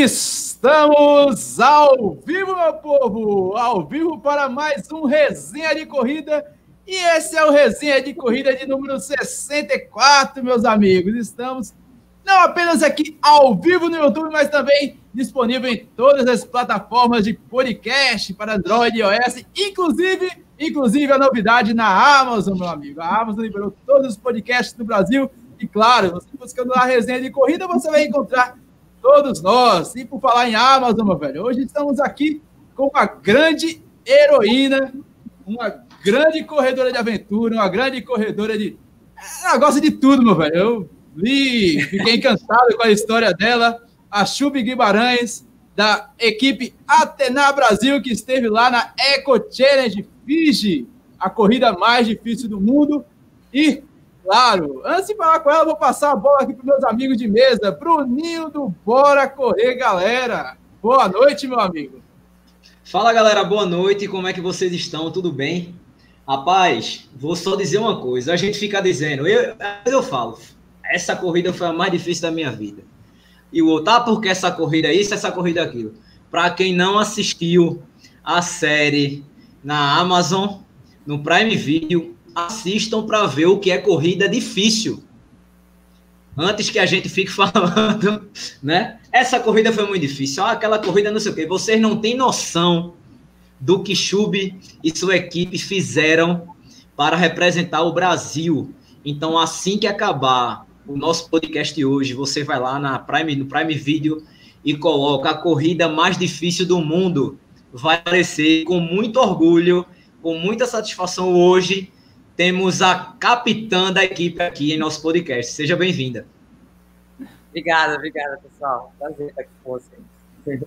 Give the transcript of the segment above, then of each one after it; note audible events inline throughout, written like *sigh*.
Estamos ao vivo, meu povo! Ao vivo para mais um Resenha de Corrida. E esse é o Resenha de Corrida de número 64, meus amigos. Estamos não apenas aqui ao vivo no YouTube, mas também disponível em todas as plataformas de podcast para Android e iOS, inclusive, inclusive a novidade na Amazon, meu amigo. A Amazon liberou todos os podcasts do Brasil e, claro, você buscando a resenha de corrida, você vai encontrar todos nós. E por falar em Amazon, meu velho, hoje estamos aqui com uma grande heroína, uma grande corredora de aventura, uma grande corredora de. Ela gosta de tudo, meu velho. Eu vi, fiquei encantado com a história dela. A Chubi Guimarães, da equipe Atena Brasil, que esteve lá na Eco Challenge Fiji, a corrida mais difícil do mundo. E Claro. Antes de falar com ela, vou passar a bola aqui para meus amigos de mesa. Bruninho do Bora Correr, galera. Boa noite, meu amigo. Fala, galera. Boa noite. Como é que vocês estão? Tudo bem? Rapaz, vou só dizer uma coisa. A gente fica dizendo, eu, eu falo, essa corrida foi a mais difícil da minha vida. E o outro, ah, porque essa corrida é isso, essa corrida é aquilo. Para quem não assistiu a série na Amazon, no Prime Video, assistam para ver o que é corrida difícil. Antes que a gente fique *laughs* falando, né? Essa corrida foi muito difícil. Ah, aquela corrida não sei o quê. Vocês não têm noção do que Chube e sua equipe fizeram para representar o Brasil. Então, assim que acabar o nosso podcast hoje, você vai lá na Prime, no Prime Video e coloca a corrida mais difícil do mundo. Vai aparecer com muito orgulho, com muita satisfação hoje temos a capitã da equipe aqui em nosso podcast. Seja bem-vinda. Obrigada, obrigada, pessoal. Prazer estar aqui com vocês.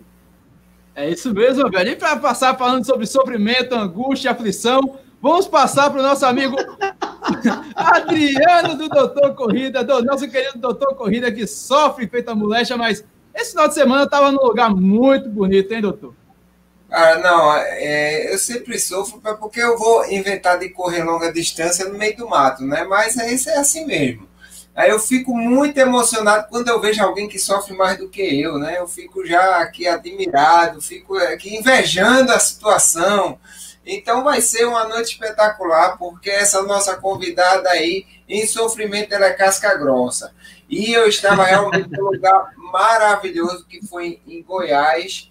É isso mesmo, velho. E para passar falando sobre sofrimento, angústia, aflição, vamos passar para o nosso amigo *laughs* Adriano do Doutor Corrida, do nosso querido Doutor Corrida, que sofre feita molecha, mas esse final de semana estava num lugar muito bonito, hein, doutor? Ah, não, é, eu sempre sofro porque eu vou inventar de correr longa distância no meio do mato, né? Mas é, isso é assim mesmo. Aí eu fico muito emocionado quando eu vejo alguém que sofre mais do que eu, né? Eu fico já aqui admirado, fico aqui invejando a situação. Então vai ser uma noite espetacular, porque essa nossa convidada aí, em sofrimento, ela é casca grossa. E eu estava realmente num lugar maravilhoso, que foi em Goiás,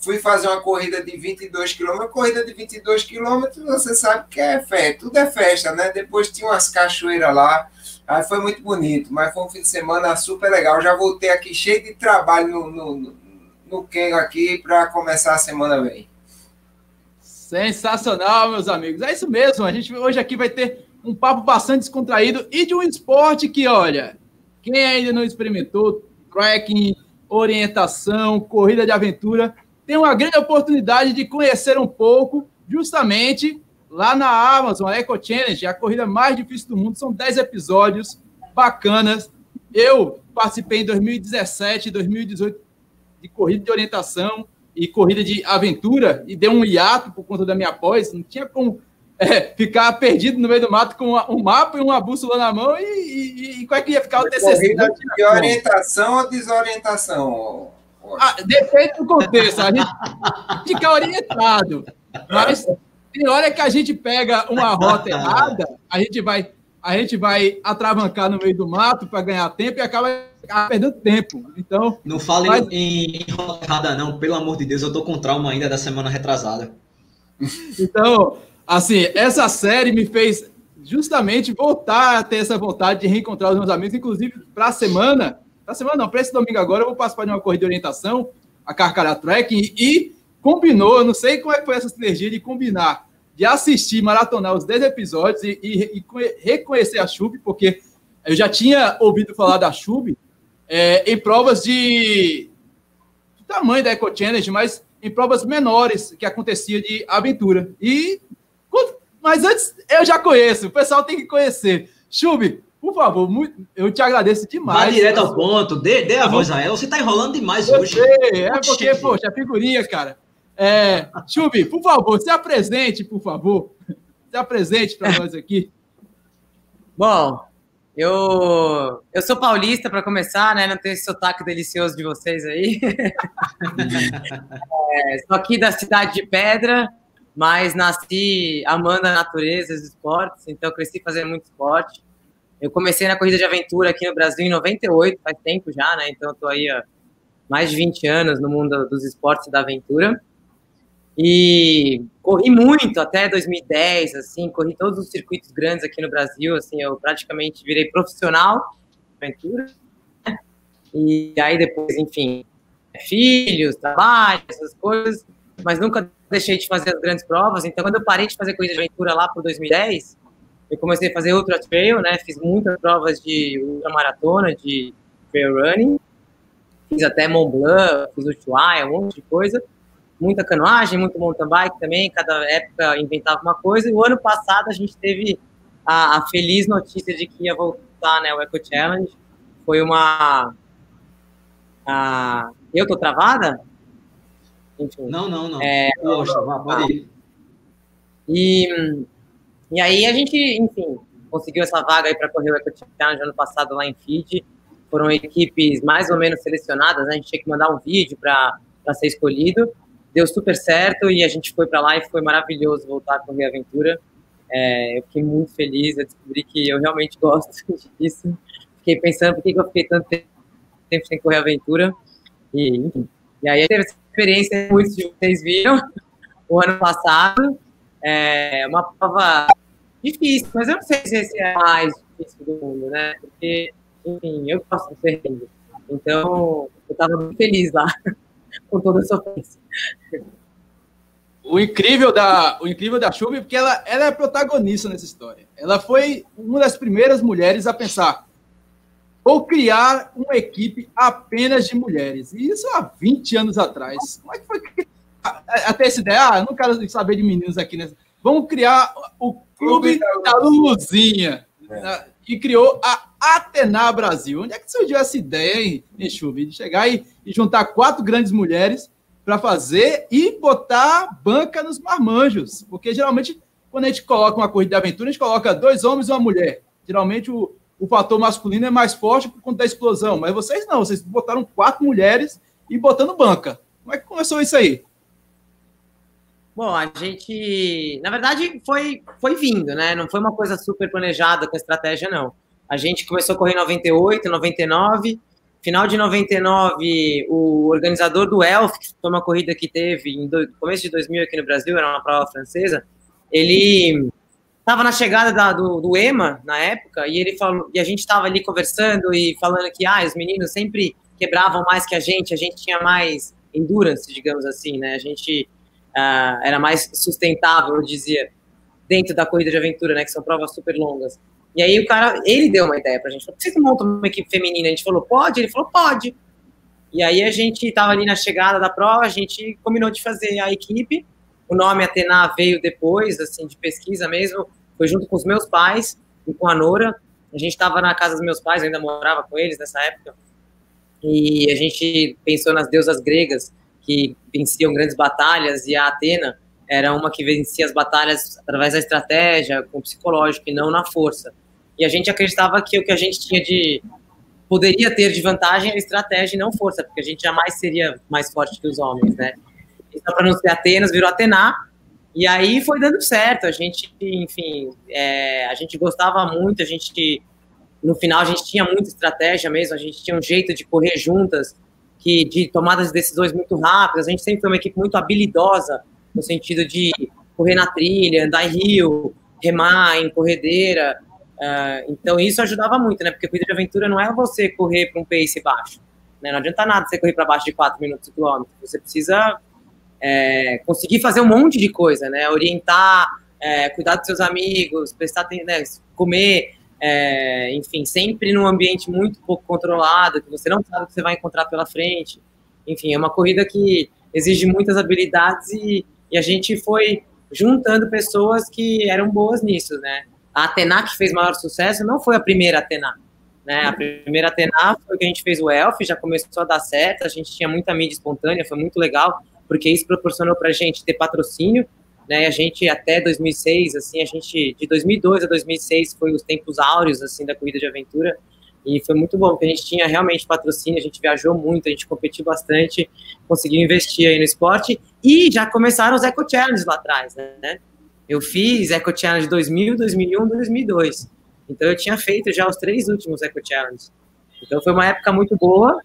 fui fazer uma corrida de 22 quilômetros. Corrida de 22 quilômetros, você sabe que é festa, tudo é festa, né? Depois tinha umas cachoeiras lá, aí foi muito bonito, mas foi um fim de semana super legal. Já voltei aqui cheio de trabalho no, no, no Kengo aqui para começar a semana bem. Sensacional, meus amigos. É isso mesmo. A gente hoje aqui vai ter um papo bastante descontraído e de um esporte que, olha, quem ainda não experimentou, trekking, orientação, corrida de aventura, tem uma grande oportunidade de conhecer um pouco, justamente lá na Amazon, a Eco Challenge, a corrida mais difícil do mundo. São 10 episódios bacanas. Eu participei em 2017 e 2018 de corrida de orientação e corrida de aventura e deu um hiato por conta da minha pós. Não tinha como é, ficar perdido no meio do mato com um mapa e uma bússola na mão e, e, e qual é que ia ficar o TCC? Corrida de orientação ou desorientação? Ah, depende do contexto. A gente fica orientado. Mas tem hora que a gente pega uma rota errada, a gente vai, a gente vai atravancar no meio do mato para ganhar tempo e acaba perdendo tempo. Então. Não fale mas... em, em rota errada, não. Pelo amor de Deus, eu tô com trauma ainda da semana retrasada. Então, assim, essa série me fez justamente voltar a ter essa vontade de reencontrar os meus amigos, inclusive para a semana na semana não, para esse domingo agora eu vou participar de uma corrida de orientação, a Carcará Trekking, e combinou, eu não sei como é que foi essa sinergia de combinar, de assistir, maratonar os 10 episódios e, e, e reconhecer a Chub, porque eu já tinha ouvido falar da Chub é, em provas de, de tamanho da Eco Challenge, mas em provas menores que acontecia de aventura. E mas antes eu já conheço, o pessoal tem que conhecer. Chub, por favor, muito, eu te agradeço demais. Vai direto ao ponto, dê, dê a voz a ela. Você está enrolando demais eu hoje. Sei, é porque, poxa, a figurinha, cara. É, Chubi, por favor, se apresente, por favor. Se apresente para nós aqui. *laughs* Bom, Eu, eu sou paulista para começar, né? Não tenho esse sotaque delicioso de vocês aí. *laughs* é, sou aqui da cidade de Pedra, mas nasci amando a natureza, os esportes, então cresci fazendo muito esporte. Eu comecei na corrida de aventura aqui no Brasil em 98, faz tempo já, né? Então estou aí há mais de 20 anos no mundo dos esportes e da aventura. E corri muito até 2010, assim, corri todos os circuitos grandes aqui no Brasil, assim, eu praticamente virei profissional de aventura. Né? E aí depois, enfim, filhos, trabalho, essas coisas, mas nunca deixei de fazer as grandes provas. Então, quando eu parei de fazer corrida de aventura lá por 2010, eu comecei a fazer ultra trail, né? Fiz muitas provas de ultramaratona, de trail running. Fiz até Mont Blanc, fiz Ushuaia, um monte de coisa muita canoagem, muito mountain bike também, cada época inventava uma coisa. E o ano passado a gente teve a, a feliz notícia de que ia voltar, né, o Eco Challenge. Foi uma... A, eu tô travada? Enfim. Não, não, não. É, Poxa, pode ir. E, e aí a gente, enfim, conseguiu essa vaga aí para correr o Eco Challenge ano passado lá em Fiji. Foram equipes mais ou menos selecionadas, né? a gente tinha que mandar um vídeo para ser escolhido deu super certo e a gente foi para lá e foi maravilhoso voltar a correr aventura. É, eu fiquei muito feliz, eu descobri que eu realmente *laughs* gosto disso. Fiquei pensando por que eu fiquei tanto tempo sem correr aventura. E, enfim. E aí teve essa experiência, muitos de vocês viram, *laughs* o ano passado. É uma prova difícil, mas eu não sei se esse é mais difícil do mundo, né? Porque, enfim, eu gosto de ser Então, eu estava muito feliz lá. *laughs* com toda a sofrência. O incrível da, o incrível da Chuva porque ela, ela é protagonista nessa história. Ela foi uma das primeiras mulheres a pensar ou criar uma equipe apenas de mulheres. E isso há 20 anos atrás. Como é que foi até essa ideia? Ah, eu não quero saber de meninos aqui. Né? Vamos criar o Clube da Luluzinha. É. E criou a Atena Brasil. Onde é que surgiu essa ideia, hein, Chuva? De chegar e, e juntar quatro grandes mulheres para fazer e botar banca nos marmanjos. Porque geralmente, quando a gente coloca uma corrida de aventura, a gente coloca dois homens e uma mulher. Geralmente o, o fator masculino é mais forte por conta da explosão. Mas vocês não, vocês botaram quatro mulheres e botando banca. Como é que começou isso aí? Bom, a gente, na verdade, foi, foi vindo, né? Não foi uma coisa super planejada com estratégia, não. A gente começou a correr em 98, 99. Final de 99, o organizador do Elf, que foi uma corrida que teve do, começo de 2000 aqui no Brasil, era uma prova francesa, ele estava na chegada da, do, do, EMA na época e ele falou e a gente estava ali conversando e falando que ah, os meninos sempre quebravam mais que a gente, a gente tinha mais endurance, digamos assim, né? A gente uh, era mais sustentável, eu dizia, dentro da corrida de aventura, né? Que são provas super longas. E aí o cara, ele deu uma ideia pra gente. Falou, por você monta uma equipe feminina? A gente falou, pode? Ele falou, pode. E aí a gente tava ali na chegada da prova, a gente combinou de fazer a equipe. O nome Atena veio depois, assim, de pesquisa mesmo. Foi junto com os meus pais e com a Nora. A gente estava na casa dos meus pais, eu ainda morava com eles nessa época. E a gente pensou nas deusas gregas que venciam grandes batalhas e a Atena era uma que vencia as batalhas através da estratégia, com o psicológico e não na força. E a gente acreditava que o que a gente tinha de poderia ter de vantagem era estratégia e não força, porque a gente jamais seria mais forte que os homens, né? Então, para não ser Atenas, virou Atena, e aí foi dando certo. A gente, enfim, é, a gente gostava muito, a gente, no final, a gente tinha muita estratégia mesmo, a gente tinha um jeito de correr juntas, que de tomadas de decisões muito rápidas, a gente sempre foi uma equipe muito habilidosa no sentido de correr na trilha, andar em rio, remar em corredeira. Uh, então isso ajudava muito, né? Porque corrida de aventura não é você correr para um pace baixo. Né? Não adianta nada você correr para baixo de 4 minutos o quilômetro. Você precisa é, conseguir fazer um monte de coisa, né? Orientar, é, cuidar dos seus amigos, prestar né? comer, é, enfim, sempre num ambiente muito pouco controlado, que você não sabe o que você vai encontrar pela frente. Enfim, é uma corrida que exige muitas habilidades e e a gente foi juntando pessoas que eram boas nisso, né? A Atena, que fez maior sucesso, não foi a primeira Atena. Né? A primeira Atena foi que a gente fez o Elf, já começou a dar certo, a gente tinha muita mídia espontânea, foi muito legal, porque isso proporcionou para a gente ter patrocínio. Né? A gente até 2006, assim, a gente de 2002 a 2006 foi os tempos áureos assim da corrida de aventura e foi muito bom, porque a gente tinha realmente patrocínio, a gente viajou muito, a gente competiu bastante, conseguiu investir aí no esporte e já começaram os Eco Challenges lá atrás, né? Eu fiz Eco Challenge 2000, 2001, 2002. Então eu tinha feito já os três últimos Eco Challenges. Então foi uma época muito boa.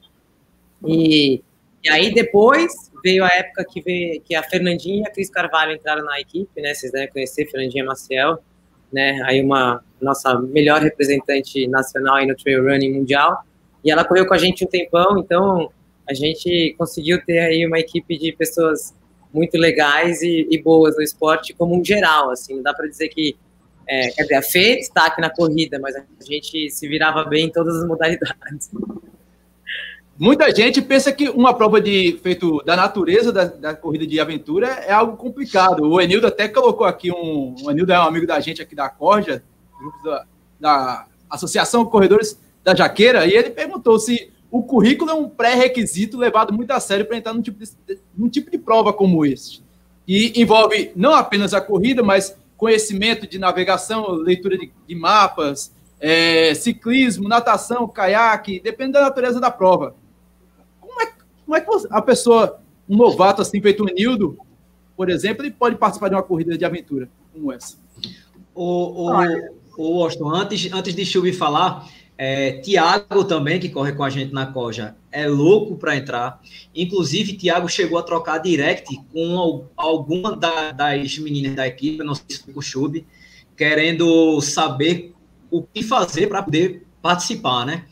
E, e aí depois veio a época que, veio, que a Fernandinha e a Cris Carvalho entraram na equipe, né? Vocês devem conhecer Fernandinha Maciel, né? Aí uma nossa melhor representante nacional aí no trail running mundial. E ela correu com a gente um tempão, então a gente conseguiu ter aí uma equipe de pessoas muito legais e, e boas no esporte como um geral, assim, não dá para dizer que é, quer dizer, a Fê destaque na corrida, mas a gente se virava bem em todas as modalidades. Muita gente pensa que uma prova de feito da natureza da, da, corrida de aventura é algo complicado. O Enildo até colocou aqui um. O Enildo é um amigo da gente aqui da Corja, da, da Associação Corredores da Jaqueira, e ele perguntou se o currículo é um pré-requisito levado muito a sério para entrar num tipo, de, num tipo de prova como esse. E envolve não apenas a corrida, mas conhecimento de navegação, leitura de, de mapas, é, ciclismo, natação, caiaque, depende da natureza da prova. Como é, que a pessoa, um novato assim, feito um Nildo, por exemplo, ele pode participar de uma corrida de aventura como essa? O, o, o antes, antes de Chubi falar, é, Tiago também, que corre com a gente na Coja, é louco para entrar. Inclusive, Tiago chegou a trocar direct com alguma da, das meninas da equipe, não sei se foi com o Chub, querendo saber o que fazer para poder participar, né?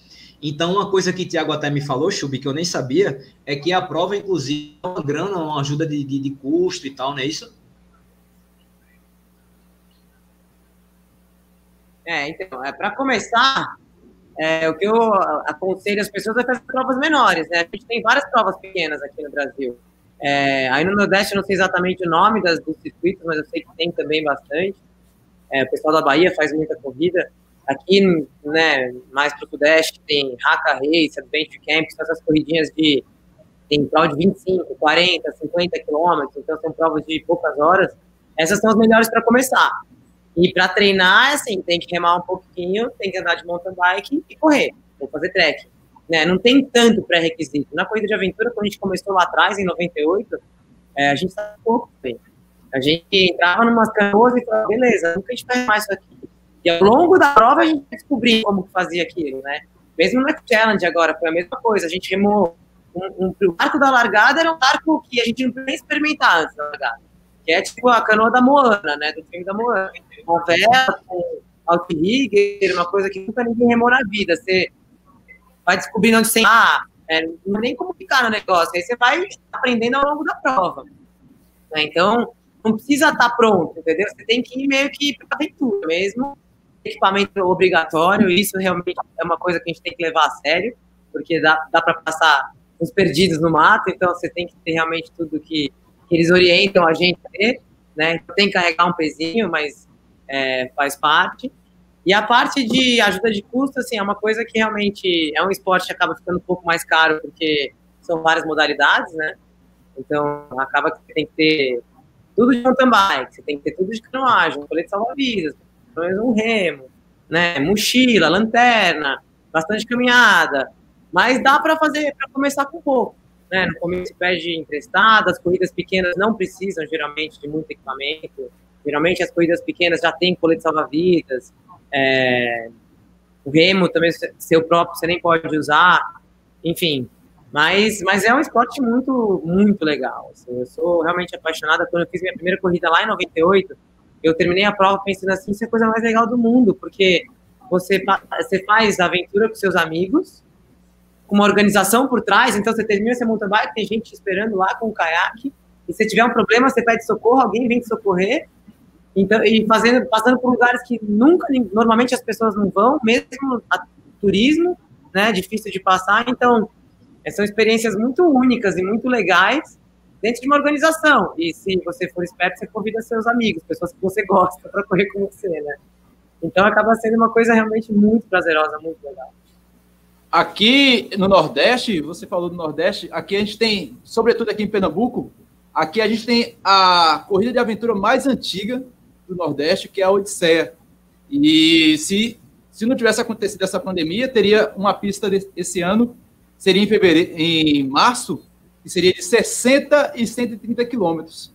Então, uma coisa que Tiago até me falou, Chub, que eu nem sabia, é que a prova, inclusive, é uma grana, uma ajuda de, de, de custo e tal, não é isso? É, então, é, para começar, é, o que eu aconselho as pessoas é fazer provas menores, né? A gente tem várias provas pequenas aqui no Brasil. É, aí no Nordeste eu não sei exatamente o nome das, dos circuitos, mas eu sei que tem também bastante. É, o pessoal da Bahia faz muita corrida. Aqui, né, mais para o Sudeste, tem Haka Race, Adventure Camps, essas corridinhas de tem prova de 25, 40, 50 quilômetros, então são provas de poucas horas. Essas são as melhores para começar. E para treinar, assim, tem que remar um pouquinho, tem que andar de mountain bike e correr, ou fazer trekking. Né? Não tem tanto pré-requisito. Na corrida de aventura, quando a gente começou lá atrás, em 98, é, a gente estava pouco bem. A gente entrava numas canoas e falava, beleza, nunca a gente vai remar isso aqui. E ao longo da prova a gente descobriu como fazia aquilo, né? Mesmo no Challenge agora, foi a mesma coisa. A gente remou um, um, o arco da largada era um arco que a gente não podia nem experimentar antes da largada que é tipo a canoa da Moana, né? Do filme da Moana. Uma vela com outrigger, uma coisa que nunca ninguém remou na vida. Você vai descobrindo onde você. Ah, é, não é nem como ficar no negócio. Aí você vai aprendendo ao longo da prova. Né? Então, não precisa estar pronto, entendeu? Você tem que ir meio que para aventura mesmo. Equipamento obrigatório, isso realmente é uma coisa que a gente tem que levar a sério, porque dá, dá para passar uns perdidos no mato, então você tem que ter realmente tudo que eles orientam a gente a ter, né? Então, tem que carregar um pezinho, mas é, faz parte. E a parte de ajuda de custo, assim, é uma coisa que realmente é um esporte que acaba ficando um pouco mais caro, porque são várias modalidades, né? Então, acaba que tem que ter tudo de mountain bike, você tem que ter tudo de canoagem, um colete salva-vidas, menos um remo, né? Mochila, lanterna, bastante caminhada. Mas dá para fazer, para começar com pouco. Né? No começo pede emprestado, as corridas pequenas não precisam geralmente de muito equipamento. Geralmente as corridas pequenas já tem colete salva-vidas. É, o remo também, seu próprio, você nem pode usar. Enfim, mas, mas é um esporte muito, muito legal. Assim. Eu sou realmente apaixonada. Quando eu fiz minha primeira corrida lá em 98, eu terminei a prova pensando assim, isso é a coisa mais legal do mundo, porque você, você faz aventura com seus amigos, com uma organização por trás, então você termina seu mountain bike, tem gente esperando lá com o caiaque, e se tiver um problema, você pede socorro, alguém vem te socorrer, então, e fazendo, passando por lugares que nunca, normalmente as pessoas não vão, mesmo a turismo, né, difícil de passar, então, é, são experiências muito únicas e muito legais dentro de uma organização, e se você for esperto, você convida seus amigos, pessoas que você gosta para correr com você, né, então acaba sendo uma coisa realmente muito prazerosa, muito legal. Aqui no Nordeste, você falou do Nordeste, aqui a gente tem, sobretudo aqui em Pernambuco, aqui a gente tem a corrida de aventura mais antiga do Nordeste, que é a Odisseia. E se, se não tivesse acontecido essa pandemia, teria uma pista esse ano, seria em fevereiro, em março, que seria de 60 e 130 quilômetros.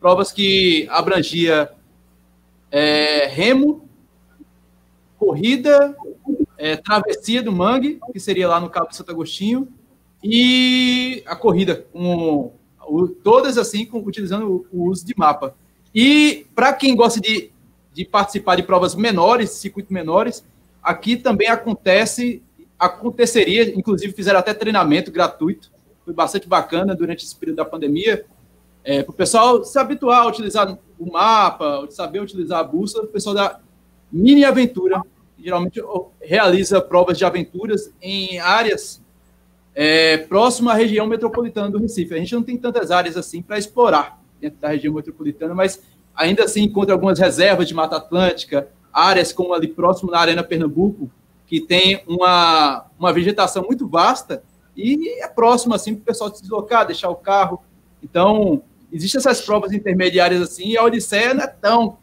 Provas que abrangia é, remo, corrida, é, travessia do Mangue, que seria lá no Cabo Santo Agostinho, e a corrida, com, todas assim, com, utilizando o, o uso de mapa. E para quem gosta de, de participar de provas menores, circuitos menores, aqui também acontece, aconteceria, inclusive fizeram até treinamento gratuito, foi bastante bacana durante esse período da pandemia, é, para o pessoal se habituar a utilizar o mapa, saber utilizar a bússola, o pessoal da Mini Aventura, geralmente realiza provas de aventuras em áreas é, próximas à região metropolitana do Recife. A gente não tem tantas áreas assim para explorar dentro da região metropolitana, mas ainda assim encontra algumas reservas de Mata Atlântica, áreas como ali próximo na Arena Pernambuco, que tem uma, uma vegetação muito vasta e é próximo assim para o pessoal se deslocar, deixar o carro. Então, existem essas provas intermediárias assim, e a Odisseia não é tão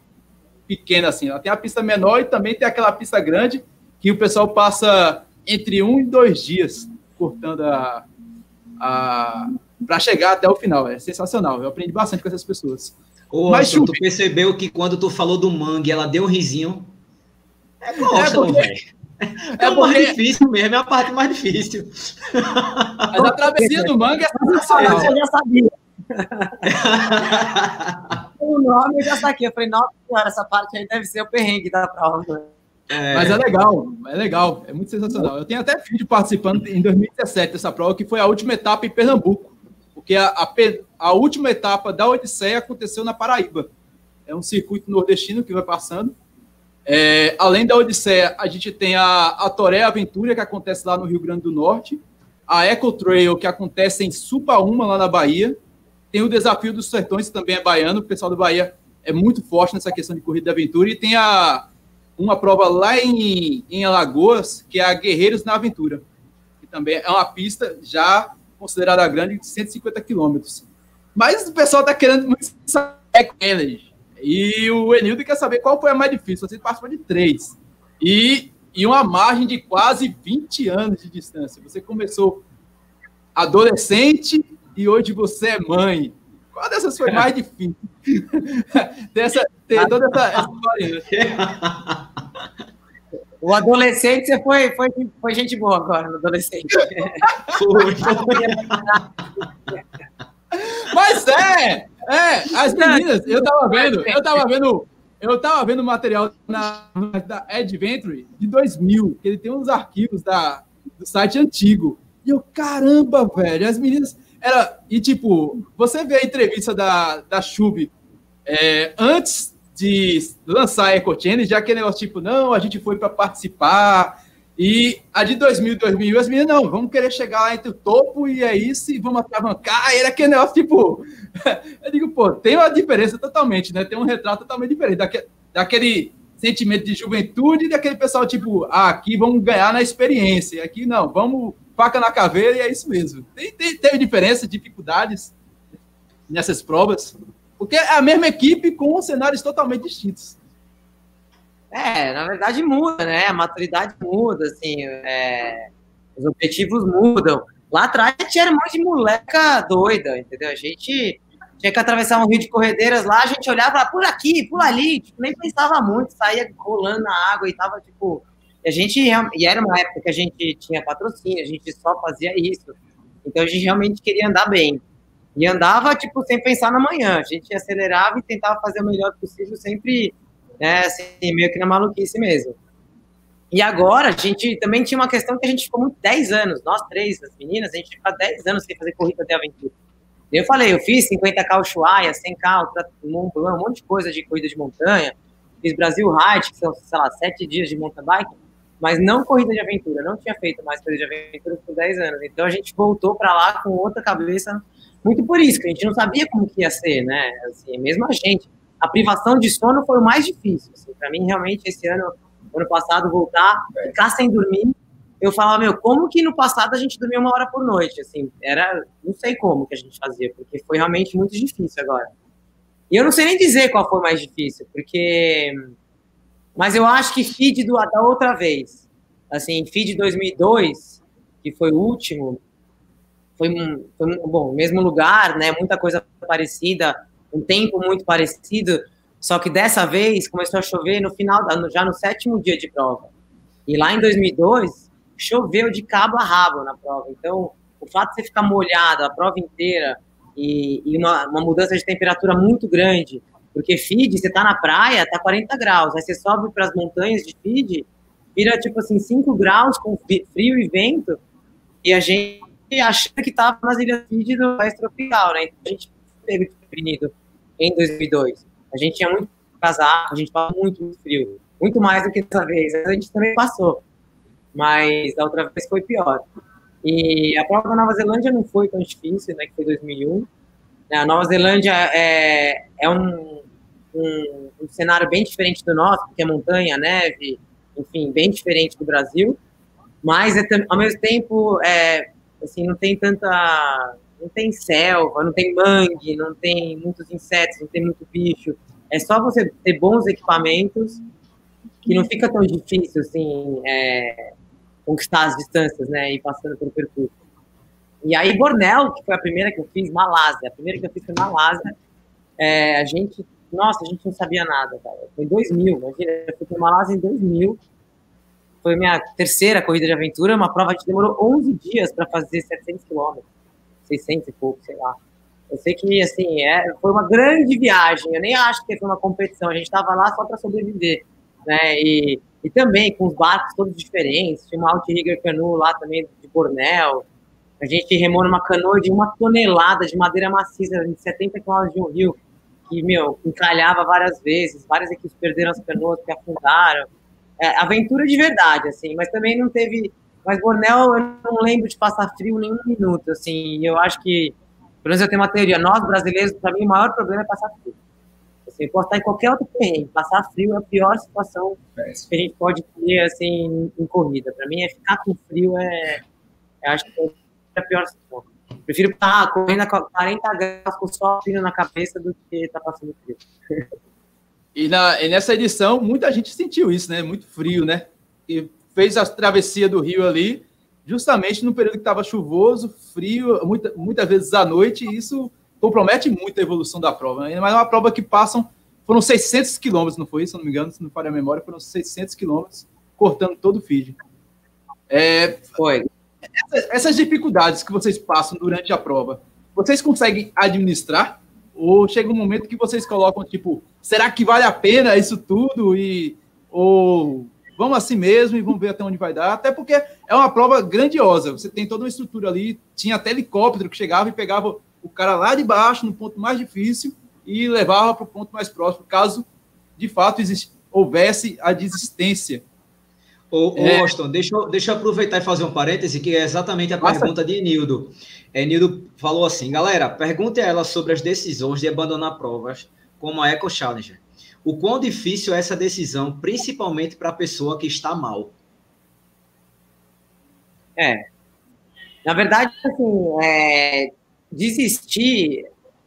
pequena assim. Ela tem a pista menor e também tem aquela pista grande que o pessoal passa entre um e dois dias cortando a, a para chegar até o final. É sensacional. Eu aprendi bastante com essas pessoas. Ô, Mas Antônio, tu percebeu que quando tu falou do mangue, ela deu um risinho? É gosta, é velho. É, é mais difícil mesmo, é a parte mais difícil. Mas a travessia do mangue é sensacional. Eu já sabia. *laughs* o nome eu já saquei. Eu falei, nossa senhora, essa parte aí deve ser o perrengue da prova. É... Mas é legal, é legal, é muito sensacional. Eu tenho até vídeo participando em 2017 dessa prova, que foi a última etapa em Pernambuco, porque a, a, a última etapa da Odisseia aconteceu na Paraíba. É um circuito nordestino que vai passando. É, além da Odisseia, a gente tem a, a Toré Aventura, que acontece lá no Rio Grande do Norte, a Eco Trail, que acontece em Supaúma, lá na Bahia, tem o Desafio dos Sertões, que também é baiano, o pessoal do Bahia é muito forte nessa questão de corrida de aventura, e tem a, uma prova lá em, em Alagoas, que é a Guerreiros na Aventura, que também é uma pista já considerada grande, de 150 quilômetros. Mas o pessoal está querendo muito saber com eles. E o Enildo quer saber qual foi a mais difícil. Você participou de três. E, e uma margem de quase 20 anos de distância. Você começou adolescente e hoje você é mãe. Qual dessas foi mais difícil? *laughs* Dessa, ter toda essa, essa *laughs* O adolescente, você foi, foi, foi gente boa agora, no adolescente. *laughs* Mas é, é, as meninas, eu tava vendo, eu tava vendo, eu tava vendo material na, da Adventure de 2000, que ele tem uns arquivos da, do site antigo. E eu, caramba, velho, as meninas era, e tipo, você vê a entrevista da, da Chub é, antes de lançar a Eco Challenge, já aquele negócio tipo, não, a gente foi para participar. E a de 2000 2000, as meninas, não, vamos querer chegar lá entre o topo e é isso, e vamos atravancar. E era aquele negócio tipo. *laughs* eu digo, pô, tem uma diferença totalmente, né? Tem um retrato totalmente diferente daquele, daquele sentimento de juventude e daquele pessoal tipo, ah, aqui vamos ganhar na experiência, aqui não, vamos faca na caveira e é isso mesmo. Tem, tem, teve diferença, dificuldades nessas provas, porque é a mesma equipe com cenários totalmente distintos. É, na verdade muda, né? A maturidade muda, assim, é... os objetivos mudam. Lá atrás a gente era mais de moleca doida, entendeu? A gente tinha que atravessar um rio de corredeiras lá, a gente olhava por aqui, por ali, tipo, nem pensava muito, saía rolando na água e tava, tipo, e a gente, e era uma época que a gente tinha patrocínio, a gente só fazia isso. Então a gente realmente queria andar bem. E andava, tipo, sem pensar na manhã. A gente acelerava e tentava fazer o melhor possível, sempre, né, assim, meio que na maluquice mesmo. E agora, a gente também tinha uma questão que a gente ficou muito 10 anos, nós três, as meninas, a gente ficou 10 anos sem fazer corrida de aventura. Eu falei, eu fiz 50k Ushuaia, 100k um monte de coisa de corrida de montanha, fiz Brasil Ride, que são, sei lá, 7 dias de mountain bike, mas não corrida de aventura, não tinha feito mais corrida de aventura por 10 anos. Então a gente voltou para lá com outra cabeça, muito por isso, que a gente não sabia como que ia ser, né? Assim, mesmo a gente. A privação de sono foi o mais difícil. Assim, para mim, realmente, esse ano, ano passado, voltar, ficar sem dormir, eu falava, meu, como que no passado a gente dormia uma hora por noite? Assim, era, não sei como que a gente fazia, porque foi realmente muito difícil agora. E eu não sei nem dizer qual foi mais difícil, porque. Mas eu acho que feed do, da outra vez, assim, feed 2002, que foi o último, foi, foi bom, mesmo lugar, né? Muita coisa parecida, um tempo muito parecido, só que dessa vez começou a chover no final, já no sétimo dia de prova. E lá em 2002 choveu de cabo a rabo na prova. Então, o fato de você ficar molhado a prova inteira e, e uma, uma, mudança de temperatura muito grande, porque feed, você tá na praia, tá 40 graus, aí você sobe para as montanhas de feed, vira tipo assim 5 graus com frio e vento, e a gente achando que tava nas ilhas feed do país tropical, né? Então a gente teve prevenido em 2002. A gente tinha muito casaco, a gente tava muito, muito frio, muito mais do que dessa vez. A gente também passou, mas da outra vez foi pior. E a prova da Nova Zelândia não foi tão difícil, né, que foi 2001. A Nova Zelândia é, é um, um, um, cenário bem diferente do nosso, porque é montanha, neve, enfim, bem diferente do Brasil. Mas, é, ao mesmo tempo, é, assim, não tem tanta... Não tem selva, não tem mangue, não tem muitos insetos, não tem muito bicho. É só você ter bons equipamentos que não fica tão difícil, assim, é, conquistar as distâncias, né, e passando pelo percurso. E aí, Bornel, que foi a primeira que eu fiz, Malásia, a primeira que eu fiz foi Malásia, é, a gente, nossa, a gente não sabia nada, cara. Foi em 2000, imagina, eu fui para Malásia em 2000, foi minha terceira corrida de aventura, uma prova que demorou 11 dias para fazer 700 quilômetros, 600 e pouco, sei lá. Eu sei que, assim, é, foi uma grande viagem, eu nem acho que foi uma competição, a gente estava lá só para sobreviver, né, e e também com os barcos todos diferentes. Tinha uma Outrigger Canoe lá também de Bornel. A gente remou numa canoa de uma tonelada de madeira maciça, de 70 km de um rio, que, meu, encalhava várias vezes. Várias equipes perderam as canoas, que afundaram. É, aventura de verdade, assim, mas também não teve. Mas Bornel, eu não lembro de passar frio nenhum minuto, assim. Eu acho que, pelo menos eu tenho uma teoria, nós brasileiros, para mim, o maior problema é passar frio. Assim, pode estar em qualquer outro perrengue. Passar frio é a pior situação que a gente pode ter assim, em corrida. Para mim, é ficar com frio é. Eu acho que é a pior situação. Prefiro estar correndo a 40 graus com sol frio na cabeça do que estar tá passando frio. *laughs* E, na, e nessa edição, muita gente sentiu isso, né? Muito frio, né? E fez a travessia do rio ali, justamente no período que estava chuvoso, frio, muita, muitas vezes à noite, e isso compromete muito a evolução da prova. Né? Mas é uma prova que passam, foram 600 quilômetros, não foi isso? Se não me engano, se não falha a memória, foram 600 quilômetros cortando todo o feed. É, foi. Essas dificuldades que vocês passam durante a prova, vocês conseguem administrar? Ou chega um momento que vocês colocam, tipo, será que vale a pena isso tudo? E, ou vamos assim mesmo e vamos ver até onde vai dar? Até porque é uma prova grandiosa. Você tem toda uma estrutura ali, tinha até helicóptero que chegava e pegava o cara lá de baixo, no ponto mais difícil, e levava para o ponto mais próximo, caso de fato houvesse a desistência. Ô, é... Austin, deixa, eu, deixa eu aproveitar e fazer um parêntese, que é exatamente a Nossa. pergunta de Enildo. Enildo falou assim, galera, pergunte a ela sobre as decisões de abandonar provas, como a Eco Challenger. O quão difícil é essa decisão, principalmente para a pessoa que está mal? É. Na verdade, assim, é, desistir.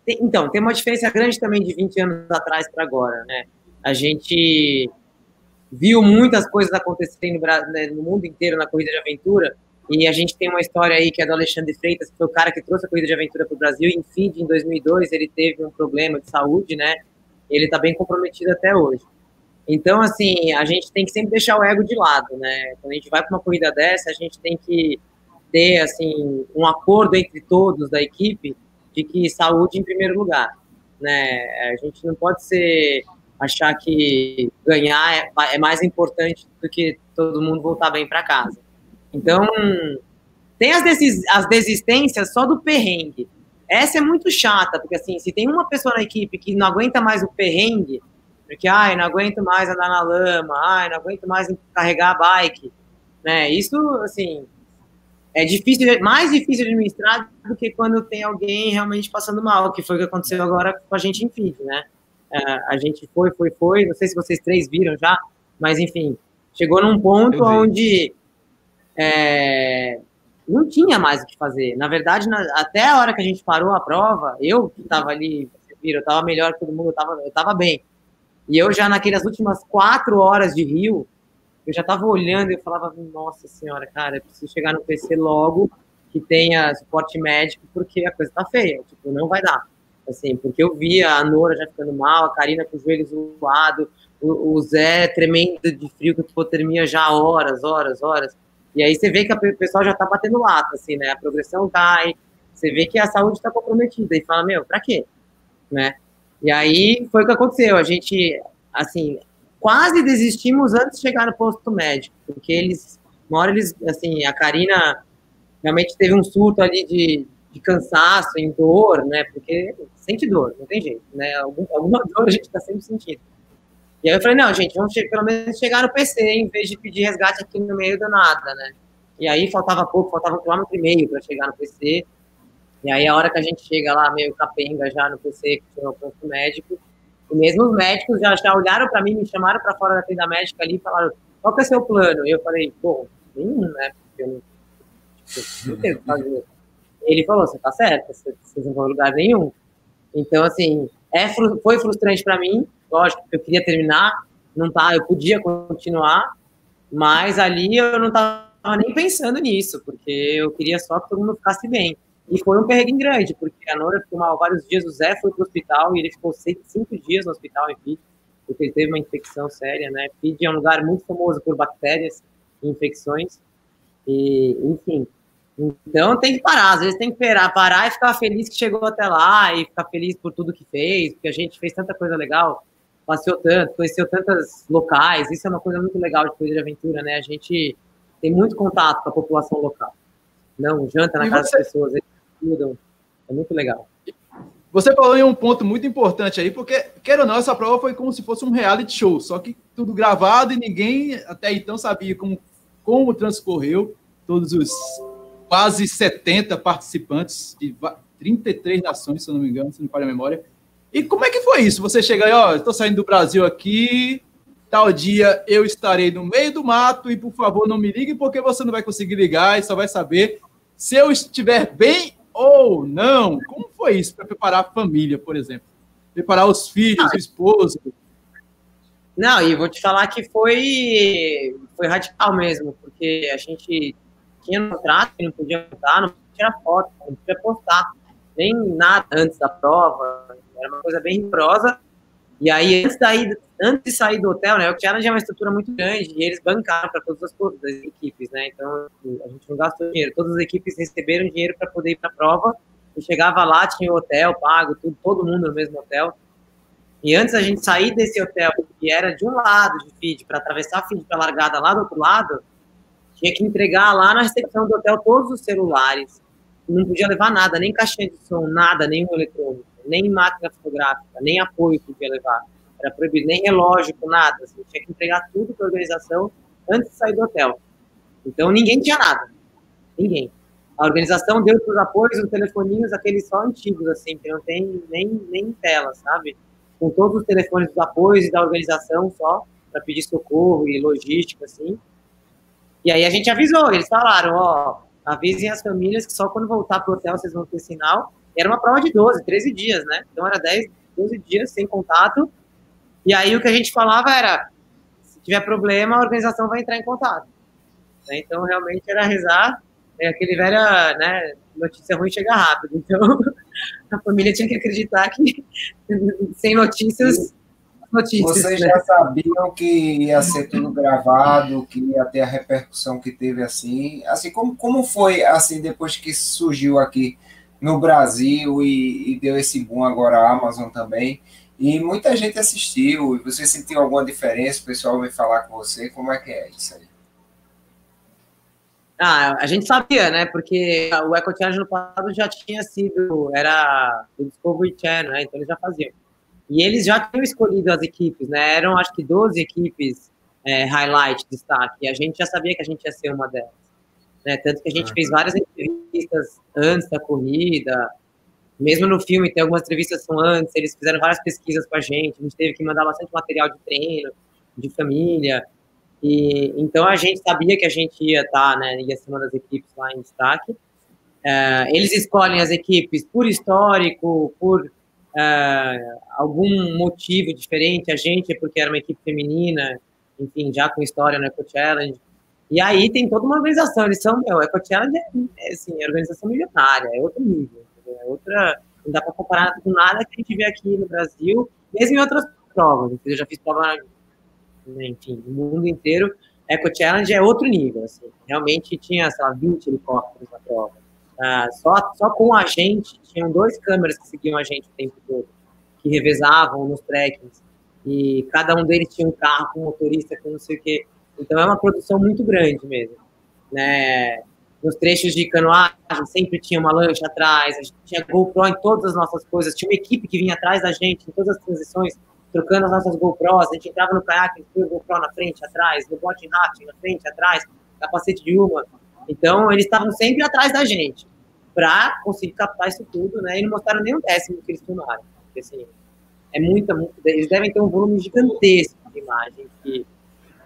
Então, tem uma diferença grande também de 20 anos atrás para agora, né? A gente viu muitas coisas acontecendo né, no mundo inteiro na corrida de aventura, e a gente tem uma história aí que é do Alexandre Freitas, que foi o cara que trouxe a corrida de aventura para o Brasil, e enfim, em 2002 ele teve um problema de saúde, né? Ele está bem comprometido até hoje. Então, assim, a gente tem que sempre deixar o ego de lado, né? Quando a gente vai para uma corrida dessa, a gente tem que ter assim um acordo entre todos da equipe de que saúde em primeiro lugar, né? A gente não pode ser achar que ganhar é, é mais importante do que todo mundo voltar bem para casa. Então tem as, desis, as desistências só do perrengue. Essa é muito chata, porque assim, se tem uma pessoa na equipe que não aguenta mais o perrengue, porque ai, não aguento mais andar na lama, ai, não aguento mais carregar a bike, né? Isso assim, é difícil, mais difícil de administrar do que quando tem alguém realmente passando mal, que foi o que aconteceu agora com a gente em feed, né? É, a gente foi, foi, foi, não sei se vocês três viram já, mas enfim, chegou num ponto onde é, não tinha mais o que fazer. Na verdade, na, até a hora que a gente parou a prova, eu que estava ali, viram, eu estava melhor que todo mundo, eu estava eu tava bem. E eu já naquelas últimas quatro horas de Rio, eu já estava olhando e eu falava, nossa senhora, cara, eu preciso chegar no PC logo que tenha suporte médico, porque a coisa tá feia, tipo, não vai dar. Assim, porque eu via a Nora já ficando mal, a Karina com os joelhos zoados, o, o Zé tremendo de frio com hipotermia já horas, horas, horas. E aí você vê que o pessoal já tá batendo lata, assim, né? A progressão cai, você vê que a saúde está comprometida e fala, meu, para quê? Né? E aí foi o que aconteceu. A gente, assim, quase desistimos antes de chegar no posto médico, porque eles, uma hora eles, assim, a Karina realmente teve um surto ali de, de cansaço, em dor, né? Porque sente dor, não tem jeito, né? Algum, alguma *laughs* dor a gente está sempre sentindo. E aí eu falei, não, gente, vamos pelo menos chegar no PC, em vez de pedir resgate aqui no meio do nada, né? E aí faltava pouco, faltava um quilômetro e meio para chegar no PC. E aí a hora que a gente chega lá, meio capenga já no PC, que tinha o posto médico, e mesmo os médicos já, já olharam para mim, me chamaram para fora da tenda médica ali e falaram, qual que é o seu plano? E eu falei, bom, nenhum, né? Porque eu não, tipo, fazer. Ele falou, você tá certo, vocês não vão lugar nenhum. Então, assim, é, foi frustrante para mim, lógico, eu queria terminar, não tá, eu podia continuar, mas ali eu não tava nem pensando nisso, porque eu queria só que todo mundo ficasse bem. E foi um perrengue grande, porque a Nora ficou mal vários dias, o Zé foi pro hospital e ele ficou cinco dias no hospital em FID, porque ele teve uma infecção séria, né? FID é um lugar muito famoso por bactérias e infecções, e, enfim. Então tem que parar, às vezes tem que parar, parar e ficar feliz que chegou até lá e ficar feliz por tudo que fez, porque a gente fez tanta coisa legal passeou tanto, conheceu tantos locais, isso é uma coisa muito legal de coisa de aventura, né? A gente tem muito contato com a população local. Não, janta na e casa você... das pessoas, eles é muito legal. Você falou em um ponto muito importante aí, porque, quer ou não, essa prova foi como se fosse um reality show, só que tudo gravado e ninguém até então sabia como, como transcorreu todos os quase 70 participantes de 33 nações, se eu não me engano, se não me falha a memória, e como é que foi isso? Você chega aí, ó, estou saindo do Brasil aqui, tal dia eu estarei no meio do mato e, por favor, não me ligue porque você não vai conseguir ligar e só vai saber se eu estiver bem ou não. Como foi isso para preparar a família, por exemplo? Preparar os filhos, o esposo? Não, e vou te falar que foi, foi radical mesmo, porque a gente tinha no contrato que não podia botar, não podia tirar foto, não podia postar, nem nada antes da prova, era uma coisa bem rigorosa. E aí, antes, daí, antes de sair do hotel, né, o Challenge é uma estrutura muito grande e eles bancaram para todas as, as equipes, né? Então, a gente não gastou dinheiro. Todas as equipes receberam dinheiro para poder ir para a prova. E chegava lá, tinha o hotel pago, tudo, todo mundo no mesmo hotel. E antes a gente sair desse hotel, que era de um lado de feed, para atravessar a feed para largada lá do outro lado, tinha que entregar lá na recepção do hotel todos os celulares. Não podia levar nada, nem caixinha de som, nada, nenhum eletrônico nem máquina fotográfica, nem apoio que podia levar. Era proibido, nem relógio, nada. Assim, tinha que entregar tudo para a organização antes de sair do hotel. Então ninguém tinha nada. Ninguém. A organização deu para os apoios os telefoninhos, aqueles só antigos, assim, que não tem nem, nem tela, sabe? Com todos os telefones dos apoios e da organização só, para pedir socorro e logística, assim. E aí a gente avisou, eles falaram, ó, avisem as famílias que só quando voltar para o hotel vocês vão ter sinal era uma prova de 12, 13 dias, né? Então era 10, 12 dias sem contato. E aí o que a gente falava era: se tiver problema, a organização vai entrar em contato. Né? Então realmente era rezar, é aquele velho, né? Notícia ruim chega rápido. Então *laughs* a família tinha que acreditar que *laughs* sem notícias. Notícias, Vocês né? já sabiam que ia ser tudo gravado, que ia ter a repercussão que teve assim. Assim, como, como foi assim depois que surgiu aqui no Brasil e, e, deu esse boom agora a Amazon também. E muita gente assistiu. E você sentiu alguma diferença? O pessoal veio falar com você. Como é que é isso aí? Ah, a gente sabia, né? Porque o Eco Challenge no passado já tinha sido, era o Discovery Channel, né? Então eles já faziam. E eles já tinham escolhido as equipes, né? Eram acho que 12 equipes é, highlight, destaque. E a gente já sabia que a gente ia ser uma delas. Né? Tanto que a gente fez várias entrevistas antes da corrida, mesmo no filme tem algumas entrevistas são antes, eles fizeram várias pesquisas com a gente, a gente teve que mandar bastante material de treino, de família, E, então a gente sabia que a gente ia estar, tá, né, ia ser uma das equipes lá em destaque. Uh, eles escolhem as equipes por histórico, por uh, algum motivo diferente. A gente é porque era uma equipe feminina, enfim, já com história no Eco Challenge. E aí tem toda uma organização. Eles são, meu, Challenge é, é assim, é organização milionária, é outro nível, é outra. Não dá para comparar com nada que a gente vê aqui no Brasil, mesmo em outras provas. Eu já fiz prova né, enfim, no mundo inteiro, Eco Challenge é outro nível, assim. Realmente tinha, sei lá, 20 helicópteros na prova. Ah, só, só com a gente, tinham dois câmeras que seguiam a gente o tempo todo, que revezavam nos trekkings, e cada um deles tinha um carro com motorista, com não sei o quê. Então é uma produção muito grande mesmo, né? Nos trechos de canoagem sempre tinha uma lancha atrás, a gente tinha GoPro em todas as nossas coisas, tinha uma equipe que vinha atrás da gente em todas as transições, trocando as nossas GoPros, a gente entrava no caiaque, tinha GoPro na frente, atrás, no bote rafting na frente, atrás, capacete de uma. Então, eles estavam sempre atrás da gente, para conseguir captar isso tudo, né? E não mostraram nem um décimo que eles filmaram. Porque, assim, é muita, muito, eles devem ter um volume gigantesco de imagens, que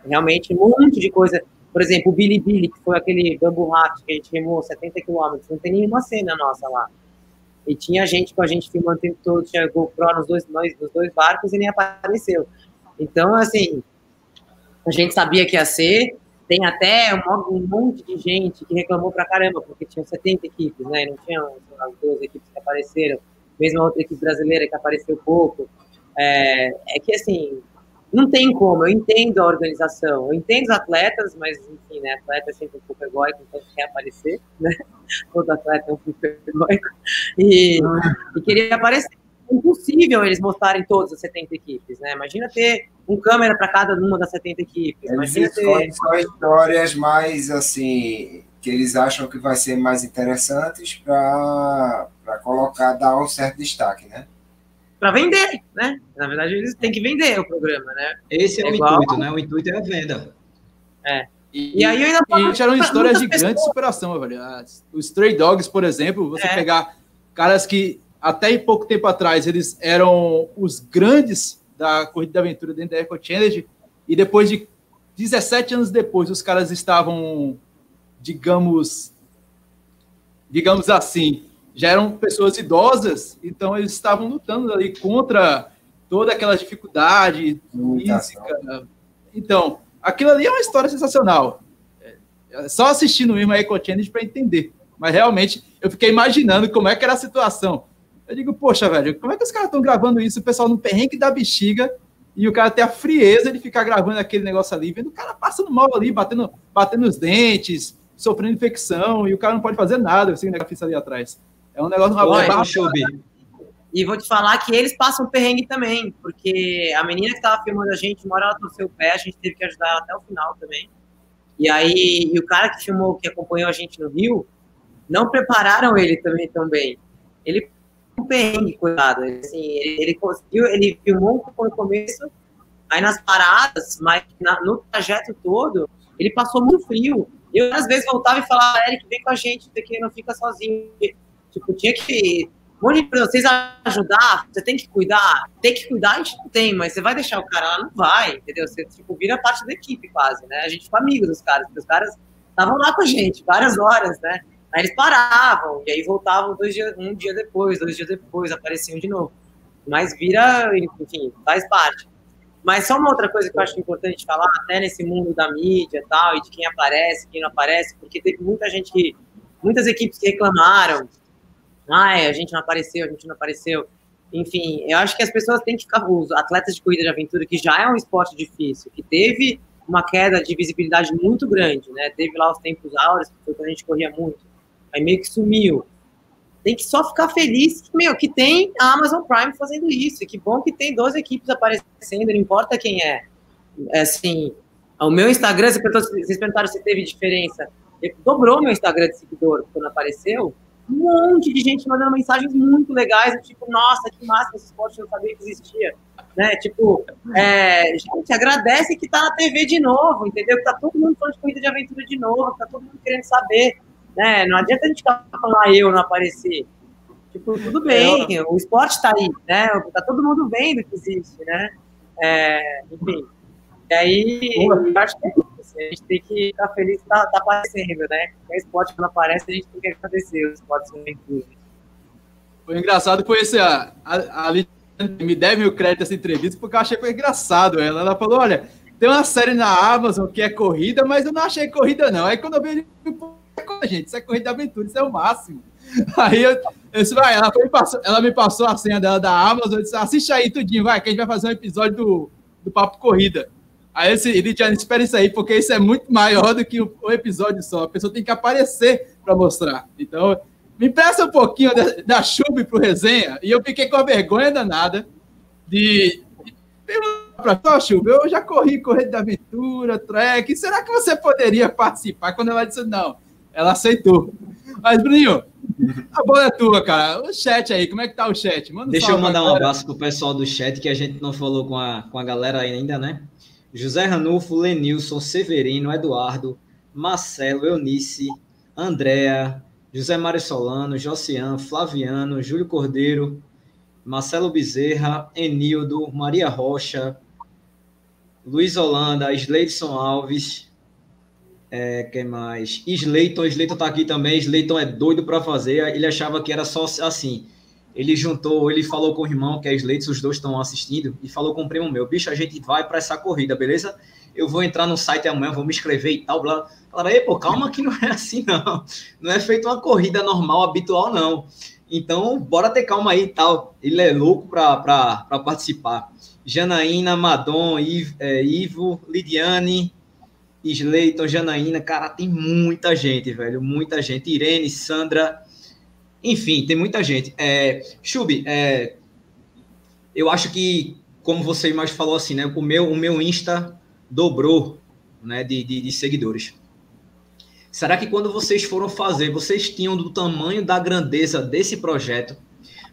realmente um monte de coisa. Por exemplo, o Billy Billy, que foi aquele bambu raft que a gente remou 70 quilômetros, não tem nenhuma cena nossa lá. E tinha gente com a gente filmando o tempo todo, tinha GoPro nos dois, nos dois barcos e nem apareceu. Então, assim, a gente sabia que ia ser. Tem até um, monte de gente que reclamou pra caramba, porque tinham 70 equipes, né? Não tinham as 12 equipes que apareceram. Mesmo a outra equipe brasileira que apareceu pouco. É, é que, assim, não tem como, eu entendo a organização, eu entendo os atletas, mas, enfim, né, atleta é sempre um pouco egóico, então quer aparecer, né, *laughs* todo atleta é um pouco egóico, e, e queria aparecer. É impossível eles mostrarem todas as 70 equipes, né? Imagina ter um câmera para cada uma das 70 equipes. Imagina eles ter... só histórias mais, assim, que eles acham que vai ser mais interessantes para colocar, dar um certo destaque, né? Para vender, né? Na verdade, eles têm que vender o programa, né? Esse é, é o igual... intuito, né? O intuito é a venda. É. E, e aí eu ainda falo, e eram histórias de grande superação, velho. Os Stray Dogs, por exemplo, você é. pegar caras que até pouco tempo atrás eles eram os grandes da corrida de aventura dentro da Eco Challenge e depois de 17 anos depois os caras estavam digamos digamos assim, já eram pessoas idosas, então eles estavam lutando ali contra toda aquela dificuldade física. Então, aquilo ali é uma história sensacional. É só assistindo mesmo a Eco Challenge para entender. Mas realmente eu fiquei imaginando como é que era a situação. Eu digo, poxa, velho, como é que os caras estão gravando isso? O pessoal no perrengue da bexiga e o cara tem a frieza de ficar gravando aquele negócio ali, vendo o cara passando mal ali, batendo, batendo os dentes, sofrendo infecção, e o cara não pode fazer nada, assim, né, ali atrás. É um negócio uma Oi, E vou te falar que eles passam perrengue também, porque a menina que estava filmando a gente, uma hora ela torceu o pé, a gente teve que ajudar ela até o final também. E aí, e o cara que filmou, que acompanhou a gente no Rio, não prepararam ele também tão bem. Ele um perrengue, cuidado. Assim, ele, ele, conseguiu, ele filmou no começo, aí nas paradas, mas na, no trajeto todo, ele passou muito frio. Eu, às vezes, voltava e falava, Eric, vem com a gente, porque não fica sozinho. Tipo, tinha que. Um monte de vocês ajudar, você tem que cuidar. Tem que cuidar, a gente não tem, mas você vai deixar o cara lá, não vai, entendeu? Você, tipo, vira parte da equipe quase, né? A gente ficou amigo dos caras, porque os caras estavam lá com a gente várias horas, né? Aí eles paravam, e aí voltavam dois dias, um dia depois, dois dias depois, apareciam de novo. Mas vira, enfim, faz parte. Mas só uma outra coisa que eu acho importante falar, até nesse mundo da mídia e tal, e de quem aparece, quem não aparece, porque teve muita gente que, muitas equipes que reclamaram ah, é, a gente não apareceu, a gente não apareceu. Enfim, eu acho que as pessoas têm que ficar, os atletas de corrida de aventura, que já é um esporte difícil, que teve uma queda de visibilidade muito grande, né? Teve lá os tempos áureos, que foi quando a gente corria muito, aí meio que sumiu. Tem que só ficar feliz meu, que tem a Amazon Prime fazendo isso, e que bom que tem 12 equipes aparecendo, não importa quem é. é assim, o meu Instagram, vocês perguntaram se teve diferença, dobrou meu Instagram de seguidor quando apareceu, um monte de gente mandando mensagens muito legais, tipo, nossa, que massa esse esporte, eu não sabia que existia. Né? Tipo, é, gente, agradece que tá na TV de novo, entendeu? Que tá todo mundo falando de corrida de aventura de novo, que tá todo mundo querendo saber. Né? Não adianta a gente ficar falando, ah, eu não apareci. Tipo, tudo bem, o esporte tá aí, né? Tá todo mundo vendo que existe, né? É, enfim. E aí, eu acho que assim, a gente tem que ficar feliz que tá, tá aparecendo, né? O esporte quando aparece, a gente tem que agradecer os esportes aventura. Foi engraçado esse, a, a, a me deve o crédito dessa entrevista, porque eu achei foi engraçado ela. Ela falou, olha, tem uma série na Amazon que é corrida, mas eu não achei corrida, não. Aí quando eu vi, gente, isso é corrida de aventura, isso é o máximo. *laughs* Aí eu, eu disse, vai, ela, foi, ela me passou a senha dela da Amazon, eu disse, assiste aí tudinho, vai, que a gente vai fazer um episódio do, do Papo Corrida. Aí esse, ele já espera isso aí, porque isso é muito maior do que o, o episódio só. A pessoa tem que aparecer para mostrar. Então, me peça um pouquinho da, da Chub pro resenha, e eu fiquei com a vergonha danada de, para só, Chuva, eu já corri corrida de aventura, trek. Será que você poderia participar? Quando ela disse não, ela aceitou. Mas, Bruninho, a bola é tua, cara. O chat aí, como é que tá o chat? Manda Deixa eu mandar um abraço pro pessoal do chat, que a gente não falou com a, com a galera ainda, né? José Ranulfo, Lenilson, Severino, Eduardo, Marcelo, Eunice, Andréa, José Mário Solano, Josian, Flaviano, Júlio Cordeiro, Marcelo Bezerra, Enildo, Maria Rocha, Luiz Holanda, Sleiton Alves, é, quem mais? Sleiton, Sleiton tá aqui também, Sleiton é doido para fazer, ele achava que era só assim, ele juntou, ele falou com o irmão, que é Sleiton, os dois estão assistindo, e falou com o primo meu, bicho, a gente vai para essa corrida, beleza? Eu vou entrar no site amanhã, vou me inscrever e tal, blá. Falaram, ei, pô, calma que não é assim, não. Não é feito uma corrida normal, habitual, não. Então, bora ter calma aí e tal. Ele é louco para participar. Janaína, Madon, é, Ivo Lidiane, Sleiton, Janaína, cara, tem muita gente, velho, muita gente. Irene, Sandra, enfim, tem muita gente. É, Chub, é, eu acho que, como você mais falou assim, né, o meu, o meu Insta dobrou né, de, de, de seguidores. Será que quando vocês foram fazer, vocês tinham do tamanho da grandeza desse projeto?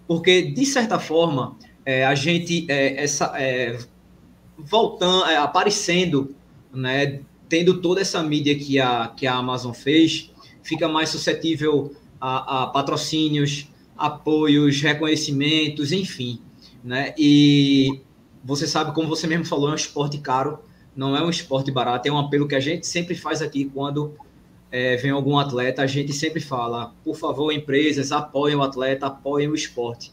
Porque, de certa forma, é, a gente, é, essa, é, voltando, é, aparecendo, né, tendo toda essa mídia que a, que a Amazon fez, fica mais suscetível a, a patrocínios, apoios, reconhecimentos, enfim. Né? E você sabe, como você mesmo falou, é um esporte caro, não é um esporte barato, é um apelo que a gente sempre faz aqui quando é, vem algum atleta, a gente sempre fala, por favor, empresas, apoiem o atleta, apoiem o esporte.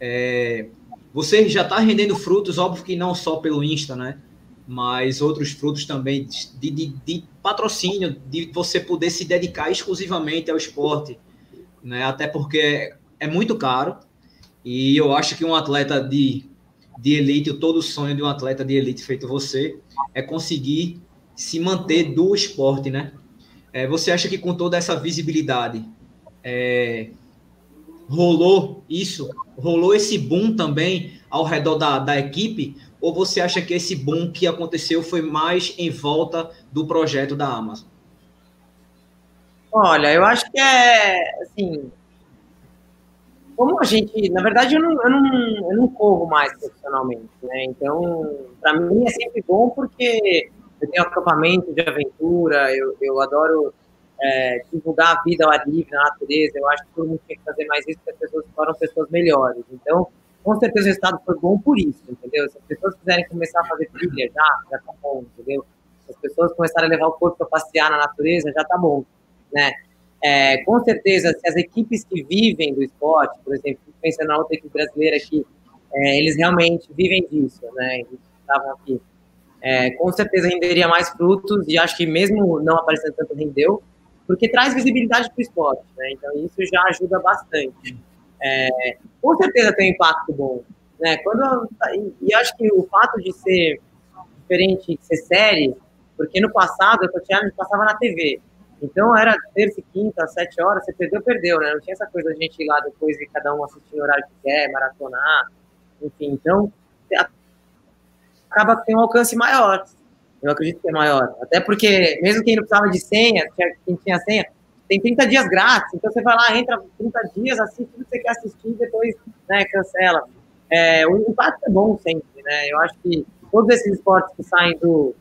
É, você já está rendendo frutos, óbvio que não só pelo Insta, né? Mas outros frutos também de, de, de patrocínio, de você poder se dedicar exclusivamente ao esporte, né? Até porque é muito caro e eu acho que um atleta de, de elite, todo o sonho de um atleta de elite feito você, é conseguir se manter do esporte, né? É, você acha que com toda essa visibilidade é, rolou isso? Rolou esse boom também ao redor da, da equipe? Ou você acha que esse boom que aconteceu foi mais em volta do projeto da Amazon? Olha, eu acho que é assim. Como a gente, na verdade, eu não, eu não, eu não corro mais profissionalmente, né? Então, para mim é sempre bom porque eu tenho acampamento de aventura, eu, eu adoro é, divulgar a vida ao ar livre, na natureza. Eu acho que todo mundo tem que fazer mais isso, porque as pessoas se tornam pessoas melhores. Então, com certeza o resultado foi bom por isso, entendeu? Se as pessoas quiserem começar a fazer trilha, já, já tá bom, entendeu? Se as pessoas começarem a levar o corpo para passear na natureza, já tá bom, né? É, com certeza, se as equipes que vivem do esporte, por exemplo, pensando na outra equipe brasileira que é, eles realmente vivem disso, né? Estavam aqui é, com certeza renderia mais frutos e acho que mesmo não aparecendo tanto rendeu, porque traz visibilidade para o esporte, né? Então isso já ajuda bastante. É, com certeza tem um impacto bom, né? Quando e acho que o fato de ser diferente, de ser série, porque no passado a Tatiana passava na TV, então era terça e quinta, às sete horas, você perdeu, perdeu, né? Não tinha essa coisa de a gente ir lá depois e cada um assistir no horário que quer, maratonar, enfim. Então acaba tendo um alcance maior. Eu acredito que é maior. Até porque, mesmo quem não precisava de senha, quem tinha senha, tem 30 dias grátis. Então você vai lá, entra 30 dias, assiste tudo que você quer assistir depois né, cancela. É, o impacto é bom sempre, né? Eu acho que todos esses esportes que saem do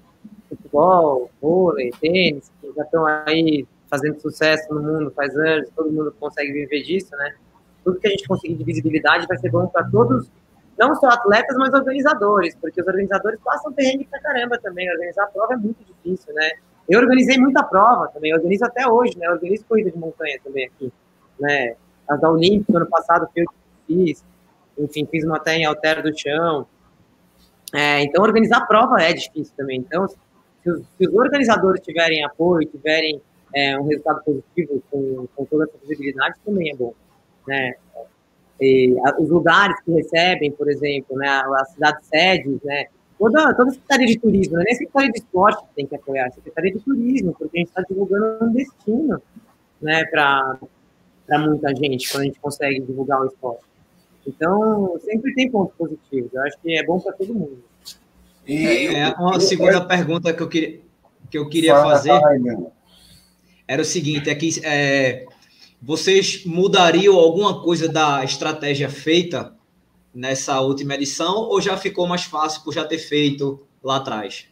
futebol, vôlei, tênis, que já estão aí fazendo sucesso no mundo faz anos, todo mundo consegue viver disso, né? Tudo que a gente conseguir de visibilidade vai ser bom para todos não só atletas, mas organizadores, porque os organizadores passam perrengue pra caramba também. Organizar a prova é muito difícil, né? Eu organizei muita prova também, organizo até hoje, né? Eu organizo corrida de montanha também aqui, né? As da Olímpica, ano passado, eu fiz, enfim, fiz uma até em Altero do Chão. É, então, organizar prova é difícil também. Então, se os, organizadores tiverem apoio, tiverem é, um resultado positivo com, com toda essa visibilidade, também é bom, né? E, a, os lugares que recebem, por exemplo, né, as cidades sedes, né, toda, toda a Secretaria de Turismo, não é a Secretaria de Esporte que tem que apoiar, a Secretaria de Turismo, porque a gente está divulgando um destino né, para muita gente, quando a gente consegue divulgar o esporte. Então, sempre tem pontos positivos, eu acho que é bom para todo mundo. E é, uma segunda pergunta que eu queria, que eu queria fazer era o seguinte, é que é, vocês mudariam alguma coisa da estratégia feita nessa última edição ou já ficou mais fácil por já ter feito lá atrás?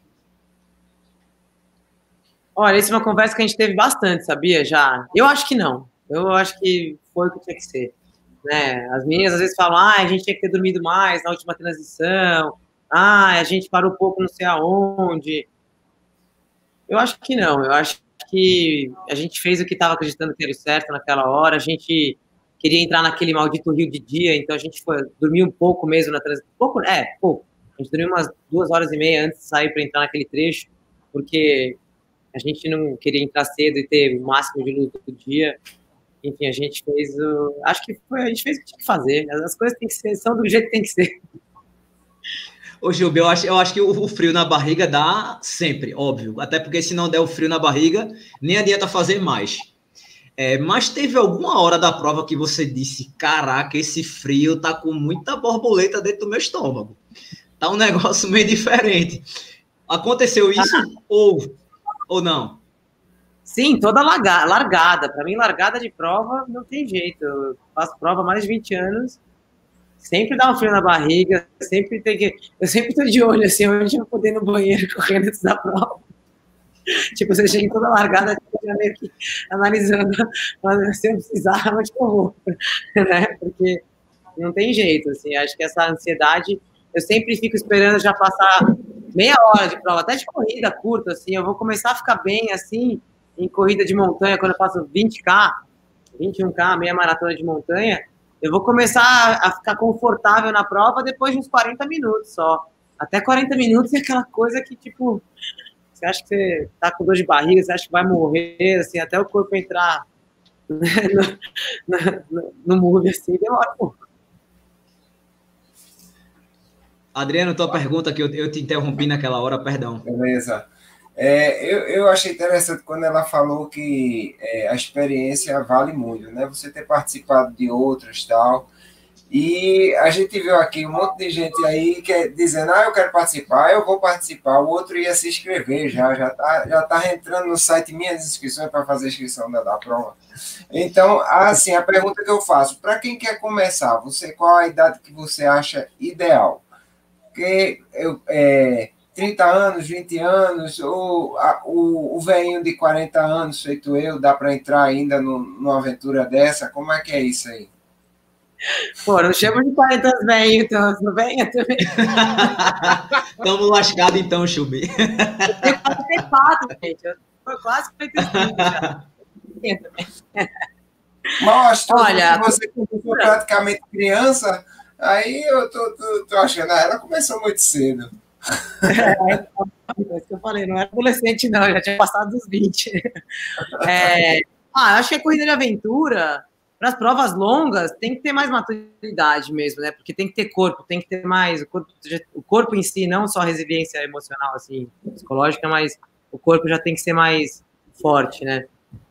Olha, essa é uma conversa que a gente teve bastante, sabia? Já. Eu acho que não. Eu acho que foi o que tinha que ser. Né? As meninas às vezes falam, ah, a gente tinha que ter dormido mais na última transição, ah, a gente parou pouco não sei aonde. Eu acho que não. Eu acho que a gente fez o que estava acreditando que era certo naquela hora. A gente queria entrar naquele maldito rio de dia, então a gente foi dormir um pouco mesmo na transição. Pouco, é, pouco. A gente dormiu umas duas horas e meia antes de sair para entrar naquele trecho, porque a gente não queria entrar cedo e ter o máximo de luz do dia. Enfim, a gente fez o. Acho que foi, a gente fez o que tinha que fazer. As coisas que ser, são do jeito que tem que ser. Ô, Gilberto, eu acho, eu acho que o, frio na barriga dá sempre, óbvio. Até porque se não der o frio na barriga, nem adianta fazer mais. É, mas teve alguma hora da prova que você disse: Caraca, esse frio tá com muita borboleta dentro do meu estômago. Tá um *laughs* negócio meio diferente. Aconteceu isso ah. ou, ou não? Sim, toda largada. Para mim, largada de prova não tem jeito. Eu faço prova há mais de 20 anos. Sempre dá um frio na barriga, sempre tem que. Eu sempre tô de olho assim, onde eu poder ir no banheiro *laughs* correndo antes da prova. tipo, você chega toda largada, tipo, meio que analisando, se eu precisar, onde eu vou, *laughs* né? Porque não tem jeito, assim, acho que essa ansiedade, eu sempre fico esperando já passar meia hora de prova, até de corrida curta, assim, eu vou começar a ficar bem, assim, em corrida de montanha, quando eu faço 20K, 21K, meia maratona de montanha, eu vou começar a ficar confortável na prova depois de uns 40 minutos só. Até 40 minutos é aquela coisa que, tipo, você acha que você tá com dor de barriga, você acha que vai morrer, assim, até o corpo entrar *laughs* né, no, no, no move, assim, demora um pouco. Adriano, tua pergunta que eu, eu te interrompi naquela hora, perdão. Beleza. É, eu, eu achei interessante quando ela falou que é, a experiência vale muito, né? Você ter participado de outras tal. E a gente viu aqui um monte de gente aí que é dizendo, ah, eu quero participar, eu vou participar. O outro ia se inscrever já, já tá, já tá entrando no site minhas inscrições para fazer a inscrição da, da prova. Então, assim, a pergunta que eu faço, para quem quer começar, você qual a idade que você acha ideal? Porque eu, é, 30 anos, 20 anos, ou a, o, o velhinho de 40 anos, feito eu, dá para entrar ainda no, numa aventura dessa? Como é que é isso aí? Pô, não chama de 40 anos velhinho, então, não venha também. *laughs* Estamos lascados então, Chubi. Eu tenho 44, gente. Eu tô quase 45 já. Mostra, Olha, você começou praticamente criança, aí eu tô, tô, tô achando, ah, ela começou muito cedo. É, é isso que eu falei, não era adolescente, não, já tinha passado dos 20. É, ah, acho que a corrida de aventura, para as provas longas, tem que ter mais maturidade mesmo, né? Porque tem que ter corpo, tem que ter mais. O corpo, o corpo em si, não só resiliência emocional, assim, psicológica, mas o corpo já tem que ser mais forte, né?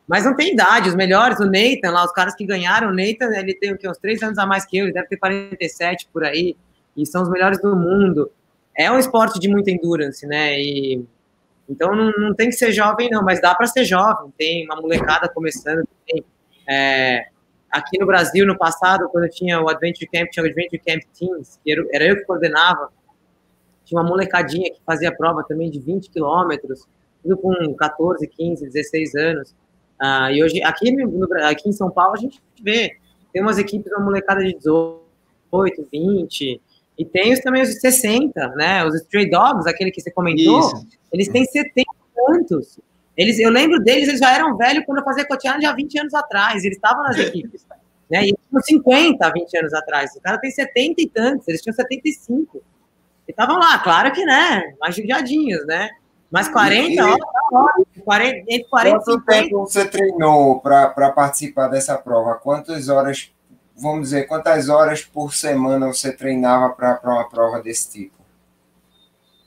Mas não tem idade, os melhores, o Nathan, lá, os caras que ganharam, o Nathan, ele tem o quê? Uns três anos a mais que eu, ele deve ter 47 por aí, e são os melhores do mundo é um esporte de muita endurance, né? E, então não, não tem que ser jovem, não, mas dá para ser jovem. Tem uma molecada começando. Tem, é, aqui no Brasil, no passado, quando tinha o Adventure Camp, tinha o Adventure Camp Teams, que era, era eu que coordenava. Tinha uma molecadinha que fazia prova também de 20 quilômetros, tudo com 14, 15, 16 anos. Ah, e hoje, aqui, no, aqui em São Paulo, a gente vê, tem umas equipes, uma molecada de 18, 20, e tem os, também os de 60, né? Os Stray Dogs, aquele que você comentou, Isso. eles têm 70 tantos. Eles, eu lembro deles, eles já eram velhos quando eu fazia Coachella há 20 anos atrás, eles estavam nas *laughs* equipes. Né? E eles tinham 50 20 anos atrás. O cara tem 70 e tantos, eles tinham 75. E estavam lá, claro que, né? Mais judiadinhos, né? Mas 40, ó, ó, 40, entre 40 Quanto 50. tempo você treinou para participar dessa prova? Quantas horas, vamos dizer, quantas horas por semana você treinava para uma prova desse tipo?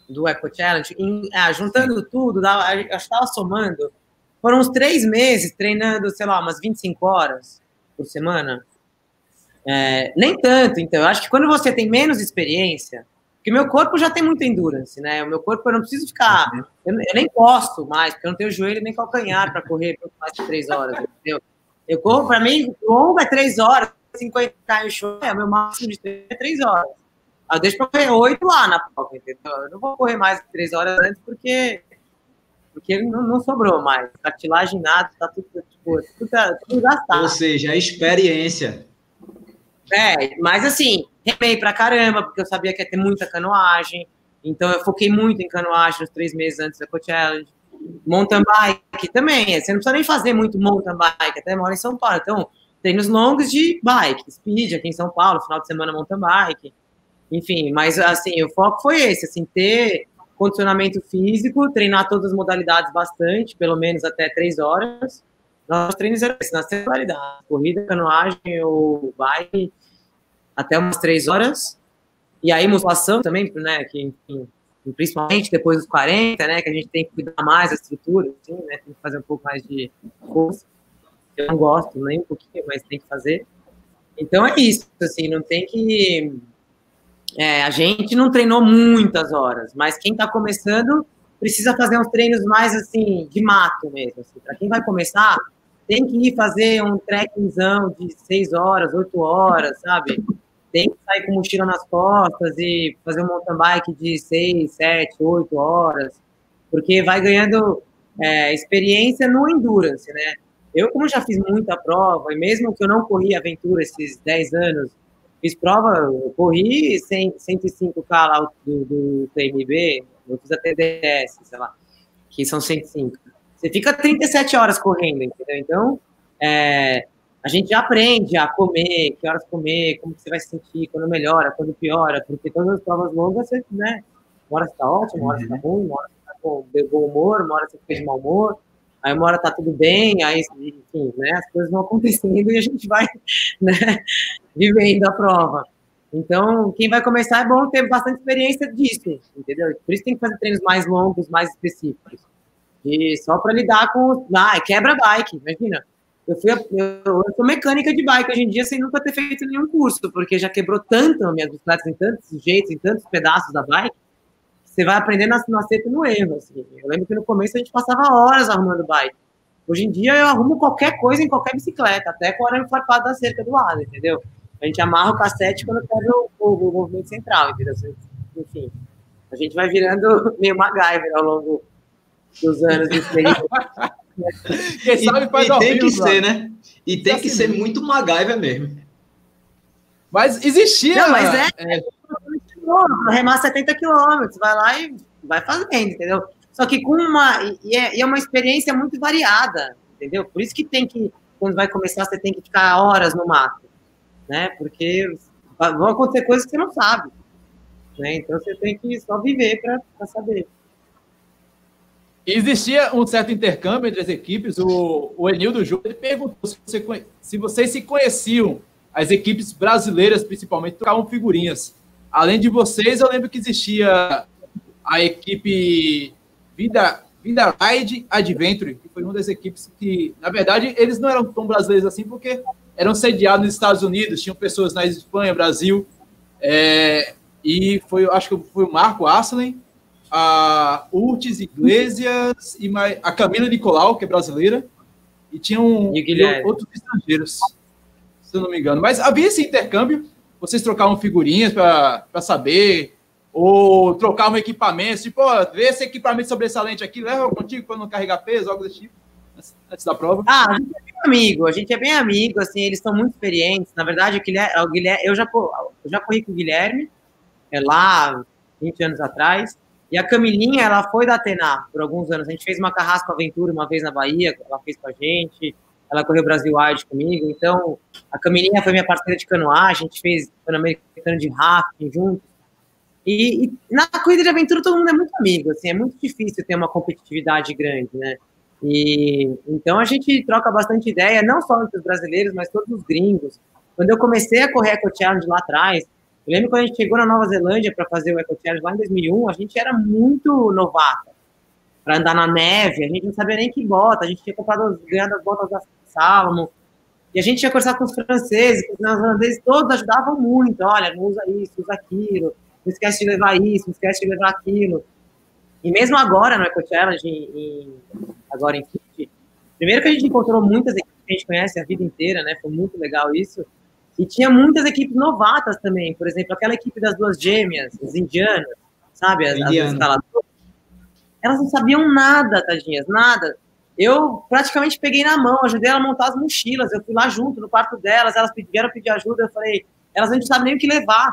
Do Eco Challenge? Em, ah, juntando tudo, eu estava somando, foram uns três meses treinando, sei lá, umas 25 horas por semana. É, nem tanto, então. Eu acho que quando você tem menos experiência, porque meu corpo já tem muita endurance, né? O meu corpo eu não preciso ficar. Uhum. Eu, eu nem posso mais, porque eu não tenho joelho nem calcanhar para correr por mais de três horas, *laughs* entendeu? Eu corro, para mim, longo é três horas, 50 km show, é o meu máximo de treino é três horas. Eu deixo para correr oito lá na prova, entendeu? Eu não vou correr mais de três horas antes porque porque não, não sobrou mais. Cartilagem nada, tá tudo, tipo, tudo, tá, tudo gastado. Ou seja, a experiência. É, mas assim, remei pra caramba, porque eu sabia que ia ter muita canoagem. Então eu foquei muito em canoagem nos três meses antes da Coach Challenge. Mountain bike também. Você não precisa nem fazer muito mountain bike, até mora em São Paulo. Então, treinos longos de bike, speed aqui em São Paulo, final de semana mountain bike. Enfim, mas assim, o foco foi esse, assim, ter condicionamento físico, treinar todas as modalidades bastante, pelo menos até três horas. Nossos treinos eram esses, nas modalidades, corrida, canoagem ou bike, até umas três horas. E aí, musculação também, né, que, enfim, principalmente depois dos 40, né, que a gente tem que cuidar mais da estrutura, assim, né, tem que fazer um pouco mais de força. Eu não gosto nem um pouquinho, mas tem que fazer. Então é isso, assim, não tem que é, a gente não treinou muitas horas, mas quem está começando precisa fazer uns treinos mais assim de mato mesmo. Assim. Para quem vai começar, tem que ir fazer um trekkingzão de seis horas, oito horas, sabe? Tem que sair com mochila nas costas e fazer um mountain bike de seis, sete, oito horas, porque vai ganhando é, experiência no endurance, né? Eu, como já fiz muita prova, e mesmo que eu não corri aventura esses 10 anos, Fiz prova, eu corri 100, 105K lá do, do TMB, eu fiz a TDS, sei lá, que são 105. Você fica 37 horas correndo, entendeu? Então, é, a gente já aprende a comer, que horas comer, como você vai se sentir, quando melhora, quando piora, porque todas as provas longas, você, né, uma hora você tá ótimo, uma hora você tá ruim, uma hora você tá com bom humor, uma hora você fica de mau humor, aí uma hora tá tudo bem, aí, enfim, né, as coisas vão acontecendo e a gente vai, *laughs* né, vivendo a prova. Então, quem vai começar é bom ter bastante experiência disso, entendeu? Por isso tem que fazer treinos mais longos, mais específicos. E só para lidar com. Ah, quebra bike, imagina. Eu, fui, eu, eu sou mecânica de bike hoje em dia sem nunca ter feito nenhum curso, porque já quebrou tanto minhas bicicletas em tantos jeitos, em tantos pedaços da bike, você vai aprendendo a no acerto no erro. Assim. Eu lembro que no começo a gente passava horas arrumando bike. Hoje em dia eu arrumo qualquer coisa em qualquer bicicleta, até com o arame farpado da cerca do lado, entendeu? A gente amarra o cassete quando pega o, o, o movimento central, entendeu? Enfim, a gente vai virando *laughs* meio MacGyver ao longo dos anos de *laughs* Quem sabe faz e, tem que ser, né? E tem que ser muito MacGyver mesmo. Mas existia. Não, mas é. é... Remar 70 quilômetros, vai lá e vai fazendo, entendeu? Só que com uma. E é, e é uma experiência muito variada, entendeu? Por isso que tem que, quando vai começar, você tem que ficar horas no mato né? Porque vão acontecer coisas que você não sabe, né? Então você tem que só viver para saber. Existia um certo intercâmbio entre as equipes. O, o Enildo Júnior perguntou se, você, se vocês se conheciam, as equipes brasileiras principalmente, trocavam figurinhas. Além de vocês, eu lembro que existia a equipe Vida, Vida Ride Adventure, que foi uma das equipes que, na verdade, eles não eram tão brasileiros assim, porque eram sediados nos Estados Unidos, tinham pessoas na Espanha, Brasil, é, e foi, acho que foi o Marco Aslen, a Urtis Iglesias e a Camila Nicolau, que é brasileira, e tinham e outros estrangeiros, se eu não me engano. Mas havia esse intercâmbio, vocês trocavam figurinhas para saber, ou trocavam equipamentos, tipo, ó, vê esse equipamento sobressalente aqui, leva contigo para não carregar peso, algo desse tipo antes da prova? Ah, a gente é bem amigo, a gente é bem amigo, assim, eles são muito experientes. Na verdade, o Guilherme, o Guilherme eu, já, eu já corri com o Guilherme, é lá, 20 anos atrás, E a Camilinha, ela foi da Atena por alguns anos. A gente fez uma carrasco aventura uma vez na Bahia, ela fez com a gente. Ela correu Brasil Wide comigo. Então, a Camilinha foi minha parceira de canoagem. A gente fez Pan-Americano de rafting juntos. E, e, na corrida de aventura todo mundo é muito amigo, assim, é muito difícil ter uma competitividade grande, né? E então a gente troca bastante ideia, não só entre os brasileiros, mas todos os gringos. Quando eu comecei a correr Eco Challenge lá atrás, eu lembro quando a gente chegou na Nova Zelândia para fazer o Eco Challenge lá em 2001, a gente era muito novata para andar na neve, a gente não sabia nem que bota, a gente tinha comprado, ganhado as botas da Salomon, e a gente tinha conversado com os franceses, com os neozelandeses, todos ajudavam muito, olha, não usa isso, usa aquilo, não esquece de levar isso, não esquece de levar aquilo. E mesmo agora no Eco Challenge, em, agora em Fit, primeiro que a gente encontrou muitas equipes que a gente conhece a vida inteira, né? Foi muito legal isso. E tinha muitas equipes novatas também, por exemplo, aquela equipe das duas gêmeas, as indianas, sabe? As, as instaladoras. Elas não sabiam nada, tadinhas, nada. Eu praticamente peguei na mão, ajudei ela a montar as mochilas. Eu fui lá junto no quarto delas, elas vieram pedir ajuda. Eu falei, elas não sabem nem o que levar.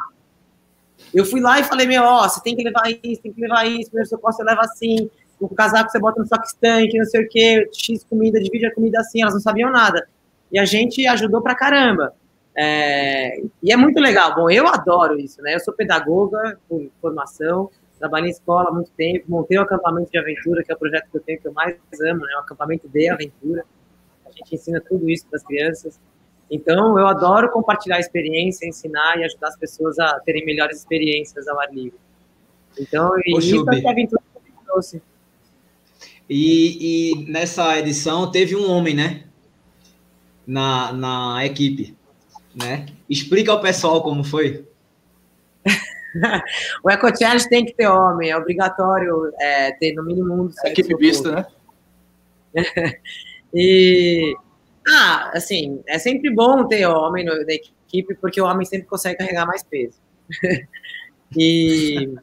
Eu fui lá e falei, meu, ó, você tem que levar isso, tem que levar isso, primeiro socorro você leva assim, o casaco você bota no sock stank, não sei o quê, X comida, divide a comida assim, elas não sabiam nada. E a gente ajudou pra caramba. É, e é muito legal. Bom, eu adoro isso, né? Eu sou pedagoga por formação, trabalhei em escola há muito tempo, montei o um acampamento de aventura, que é o projeto que eu tenho que eu mais amo, né? O acampamento de aventura. A gente ensina tudo isso para as crianças. Então, eu adoro compartilhar a experiência, ensinar e ajudar as pessoas a terem melhores experiências ao ar livre. Então, e isso é que a aventura trouxe. E, e nessa edição teve um homem, né? Na, na equipe, né? Explica ao pessoal como foi. O Eco Challenge tem que ter homem, é obrigatório é, ter no mínimo um. Equipe vista, né? *laughs* e ah, assim, é sempre bom ter homem no, na equipe, porque o homem sempre consegue carregar mais peso. *laughs* e,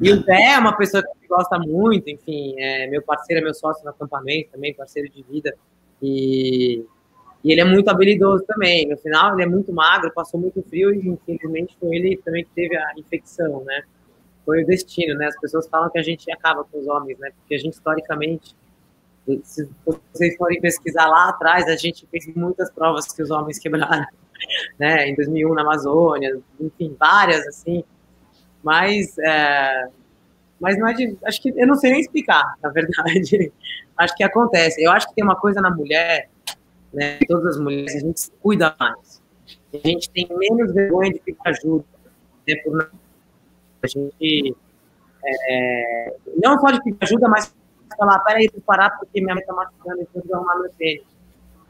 e o Zé é uma pessoa que gosta muito, enfim, é meu parceiro, é meu sócio no acampamento também, parceiro de vida. E, e ele é muito habilidoso também. No final, ele é muito magro, passou muito frio e, infelizmente, foi ele também que teve a infecção, né? Foi o destino, né? As pessoas falam que a gente acaba com os homens, né? Porque a gente, historicamente, se vocês forem pesquisar lá atrás, a gente fez muitas provas que os homens quebraram, *laughs* né? Em 2001 na Amazônia, enfim, várias assim. Mas, é, mas não é de, acho que eu não sei nem explicar, na verdade. *laughs* acho que acontece. Eu acho que tem uma coisa na mulher, né? Todas as mulheres a gente se cuida mais. A gente tem menos vergonha de pedir ajuda, né? Por a gente é, não só de pedir ajuda, mas falar, peraí, preciso parar porque minha mãe tá machucando e preciso arrumar meu tênis.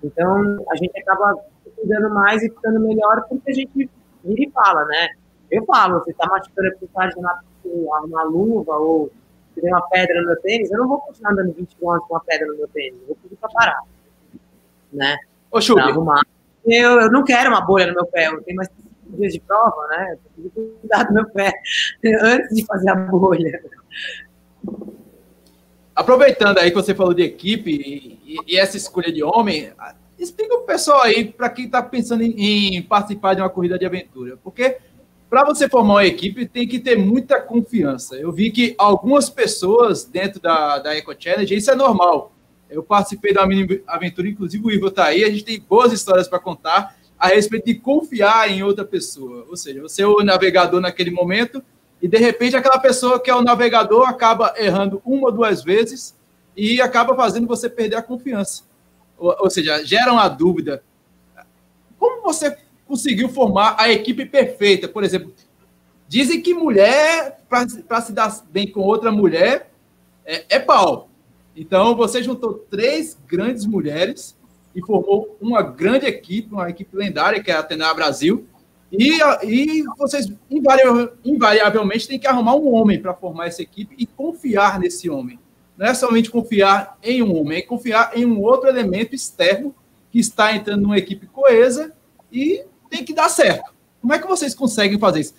Então, a gente acaba cuidando mais e ficando melhor porque a gente vira e fala, né? Eu falo, você tá machucando, eu preciso arrumar uma luva ou tem uma pedra no meu tênis, eu não vou continuar andando 20 km com uma pedra no meu tênis, eu vou pedir pra parar, né? Ô, Chubi. Eu, eu não quero uma bolha no meu pé, eu tenho mais dias de prova, né? Eu preciso cuidar do meu pé *laughs* antes de fazer a bolha. Aproveitando aí que você falou de equipe e, e essa escolha de homem, explica o pessoal aí para quem está pensando em, em, participar de uma corrida de aventura, porque para você formar uma equipe tem que ter muita confiança. Eu vi que algumas pessoas dentro da, da Eco Challenge, isso é normal. Eu participei da mini aventura, inclusive o Ivo está aí, a gente tem boas histórias para contar a respeito de confiar em outra pessoa. Ou seja, você é o navegador naquele momento, e de repente aquela pessoa que é o navegador acaba errando uma ou duas vezes e acaba fazendo você perder a confiança. Ou, ou seja, gera uma dúvida. Como você conseguiu formar a equipe perfeita? Por exemplo, dizem que mulher, para se dar bem com outra mulher, é, é pau. Então, você juntou três grandes mulheres e formou uma grande equipe, uma equipe lendária, que é a Atena Brasil, e, e vocês invariavelmente têm que arrumar um homem para formar essa equipe e confiar nesse homem. Não é somente confiar em um homem, é confiar em um outro elemento externo que está entrando numa equipe coesa e tem que dar certo. Como é que vocês conseguem fazer isso?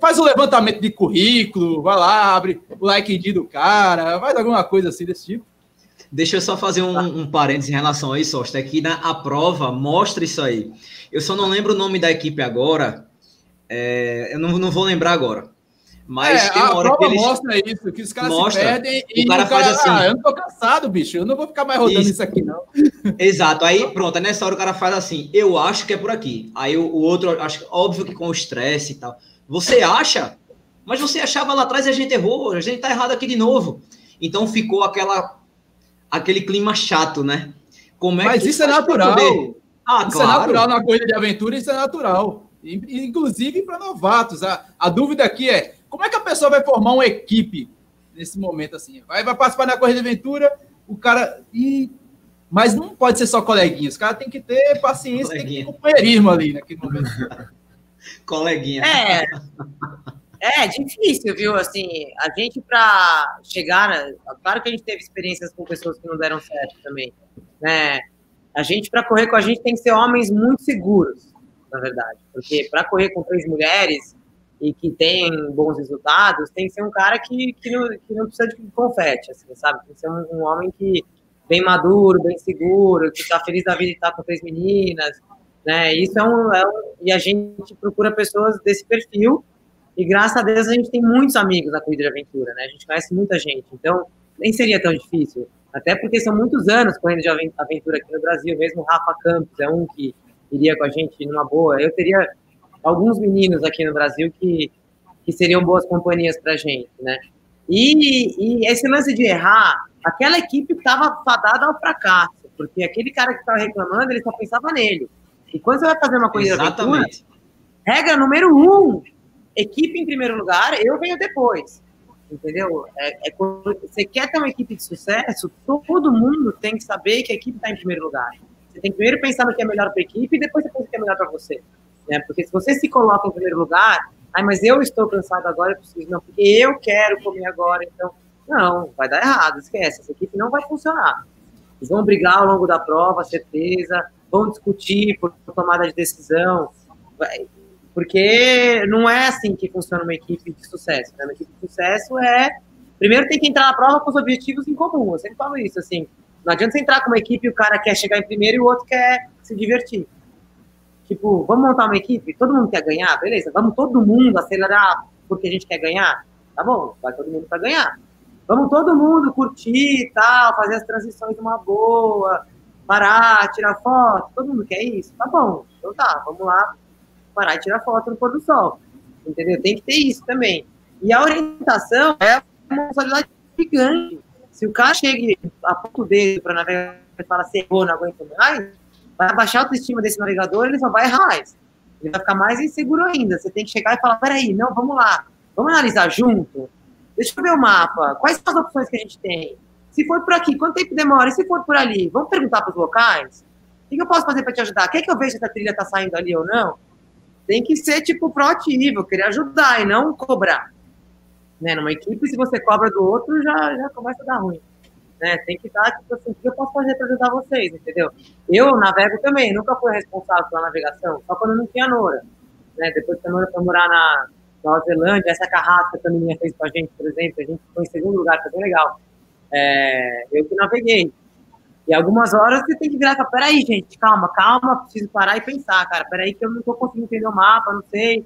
Faz um levantamento de currículo, vai lá, abre o like do cara, faz alguma coisa assim desse tipo. Deixa eu só fazer um, um parênteses em relação a isso, Osta. Aqui na a prova mostra isso aí. Eu só não lembro o nome da equipe agora. É, eu não, não vou lembrar agora. Mas é, tem uma hora que eles... mostra isso, que os caras mostra. se perdem e o cara, o cara faz assim. Ah, eu não tô cansado, bicho. Eu não vou ficar mais rodando isso, isso aqui, não. *laughs* Exato. Aí, pronto, nessa hora o cara faz assim, eu acho que é por aqui. Aí o, o outro, acho óbvio que com o estresse e tal. Você acha? Mas você achava lá atrás e a gente errou, a gente tá errado aqui de novo. Então ficou aquela aquele clima chato, né? Como é Mas isso é natural. Ah, isso é claro. é natural na corrida de aventura, isso é natural. Inclusive para novatos. A, a dúvida aqui é como é que a pessoa vai formar uma equipe nesse momento assim? Vai, vai participar da corrida de aventura, o cara. E, mas não pode ser só coleguinha, os caras têm que ter paciência, coleguinha. tem que ter companheirismo ali naquele momento. *laughs* coleguinha. É. *laughs* É difícil, viu? Assim, a gente para chegar, né? claro que a gente teve experiências com pessoas que não deram certo também, né? A gente para correr com a gente tem que ser homens muito seguros, na verdade, porque para correr com três mulheres e que tem bons resultados, tem que ser um cara que, que, não, que não precisa de confete, assim, sabe? Tem que ser um, um homem que bem maduro, bem seguro, que está feliz da vida e está com três meninas, né? Isso é um, é um, e a gente procura pessoas desse perfil e graças a Deus a gente tem muitos amigos na corrida de aventura, né? A gente conhece muita gente, então nem seria tão difícil, até porque são muitos anos correndo de aventura aqui no Brasil, mesmo o Rafa Campos é um que iria com a gente numa boa. Eu teria alguns meninos aqui no Brasil que, que seriam boas companhias para a gente, né? E, e, esse lance de errar, aquela equipe estava fadada ao fracasso, porque aquele cara que estava reclamando, ele só pensava nele. E quando você vai fazer uma coisa aventura, regra número um, equipe em primeiro lugar, eu venho depois. Entendeu? É, é, você quer ter uma equipe de sucesso, todo mundo tem que saber que a equipe está em primeiro lugar. Você tem que primeiro pensar no que é melhor para a equipe e depois você pensa no que é melhor para você. Né? Porque se você se coloca em primeiro lugar, ai, mas eu estou cansado agora, eu preciso, não, porque eu quero comer agora, então, não, vai dar errado, esquece, essa equipe não vai funcionar. Eles vão brigar ao longo da prova, certeza, vão discutir por tomada de decisão, vai, porque não é assim que funciona uma equipe de sucesso. Né? Uma equipe de sucesso é. Primeiro tem que entrar na prova com os objetivos em comum. Eu sempre falo isso, assim. Não adianta você entrar com uma equipe e o cara quer chegar em primeiro e o outro quer se divertir. Tipo, vamos montar uma equipe? Todo mundo quer ganhar? Beleza, vamos todo mundo acelerar porque a gente quer ganhar? Tá bom, vai todo mundo para ganhar. Vamos todo mundo curtir e tal, fazer as transições uma boa, parar, tirar foto. Todo mundo quer isso? Tá bom, então tá, vamos lá parar e tirar foto no pôr do sol. Entendeu? Tem que ter isso também. E a orientação é uma responsabilidade gigante. Se o cara chega a ponto dele para navegar e fala assim, não aguento mais, vai baixar a autoestima desse navegador, ele só vai errar mais. Ele vai ficar mais inseguro ainda. Você tem que chegar e falar, peraí, não, vamos lá, vamos analisar junto. Deixa eu ver o mapa. Quais são as opções que a gente tem? Se for por aqui, quanto tempo demora? E se for por ali? Vamos perguntar para os locais? O que eu posso fazer para te ajudar? Quer que eu veja se essa trilha está saindo ali ou não? Tem que ser, tipo, proativo, querer ajudar e não cobrar. Né? Numa equipe, se você cobra do outro, já, já começa a dar ruim né? Tem que dar, tipo assim, o que eu posso fazer para ajudar vocês, entendeu? Eu navego também, nunca fui responsável pela navegação, só quando não tinha Nora. Né? Depois que a Nora foi morar na Nova Zelândia, essa carrasca que a menina fez com a gente, por exemplo, a gente foi em segundo lugar, foi bem legal. É, eu que naveguei. E algumas horas você tem que virar e falar, peraí, gente, calma, calma, preciso parar e pensar, cara, peraí que eu não tô conseguindo entender o mapa, não sei.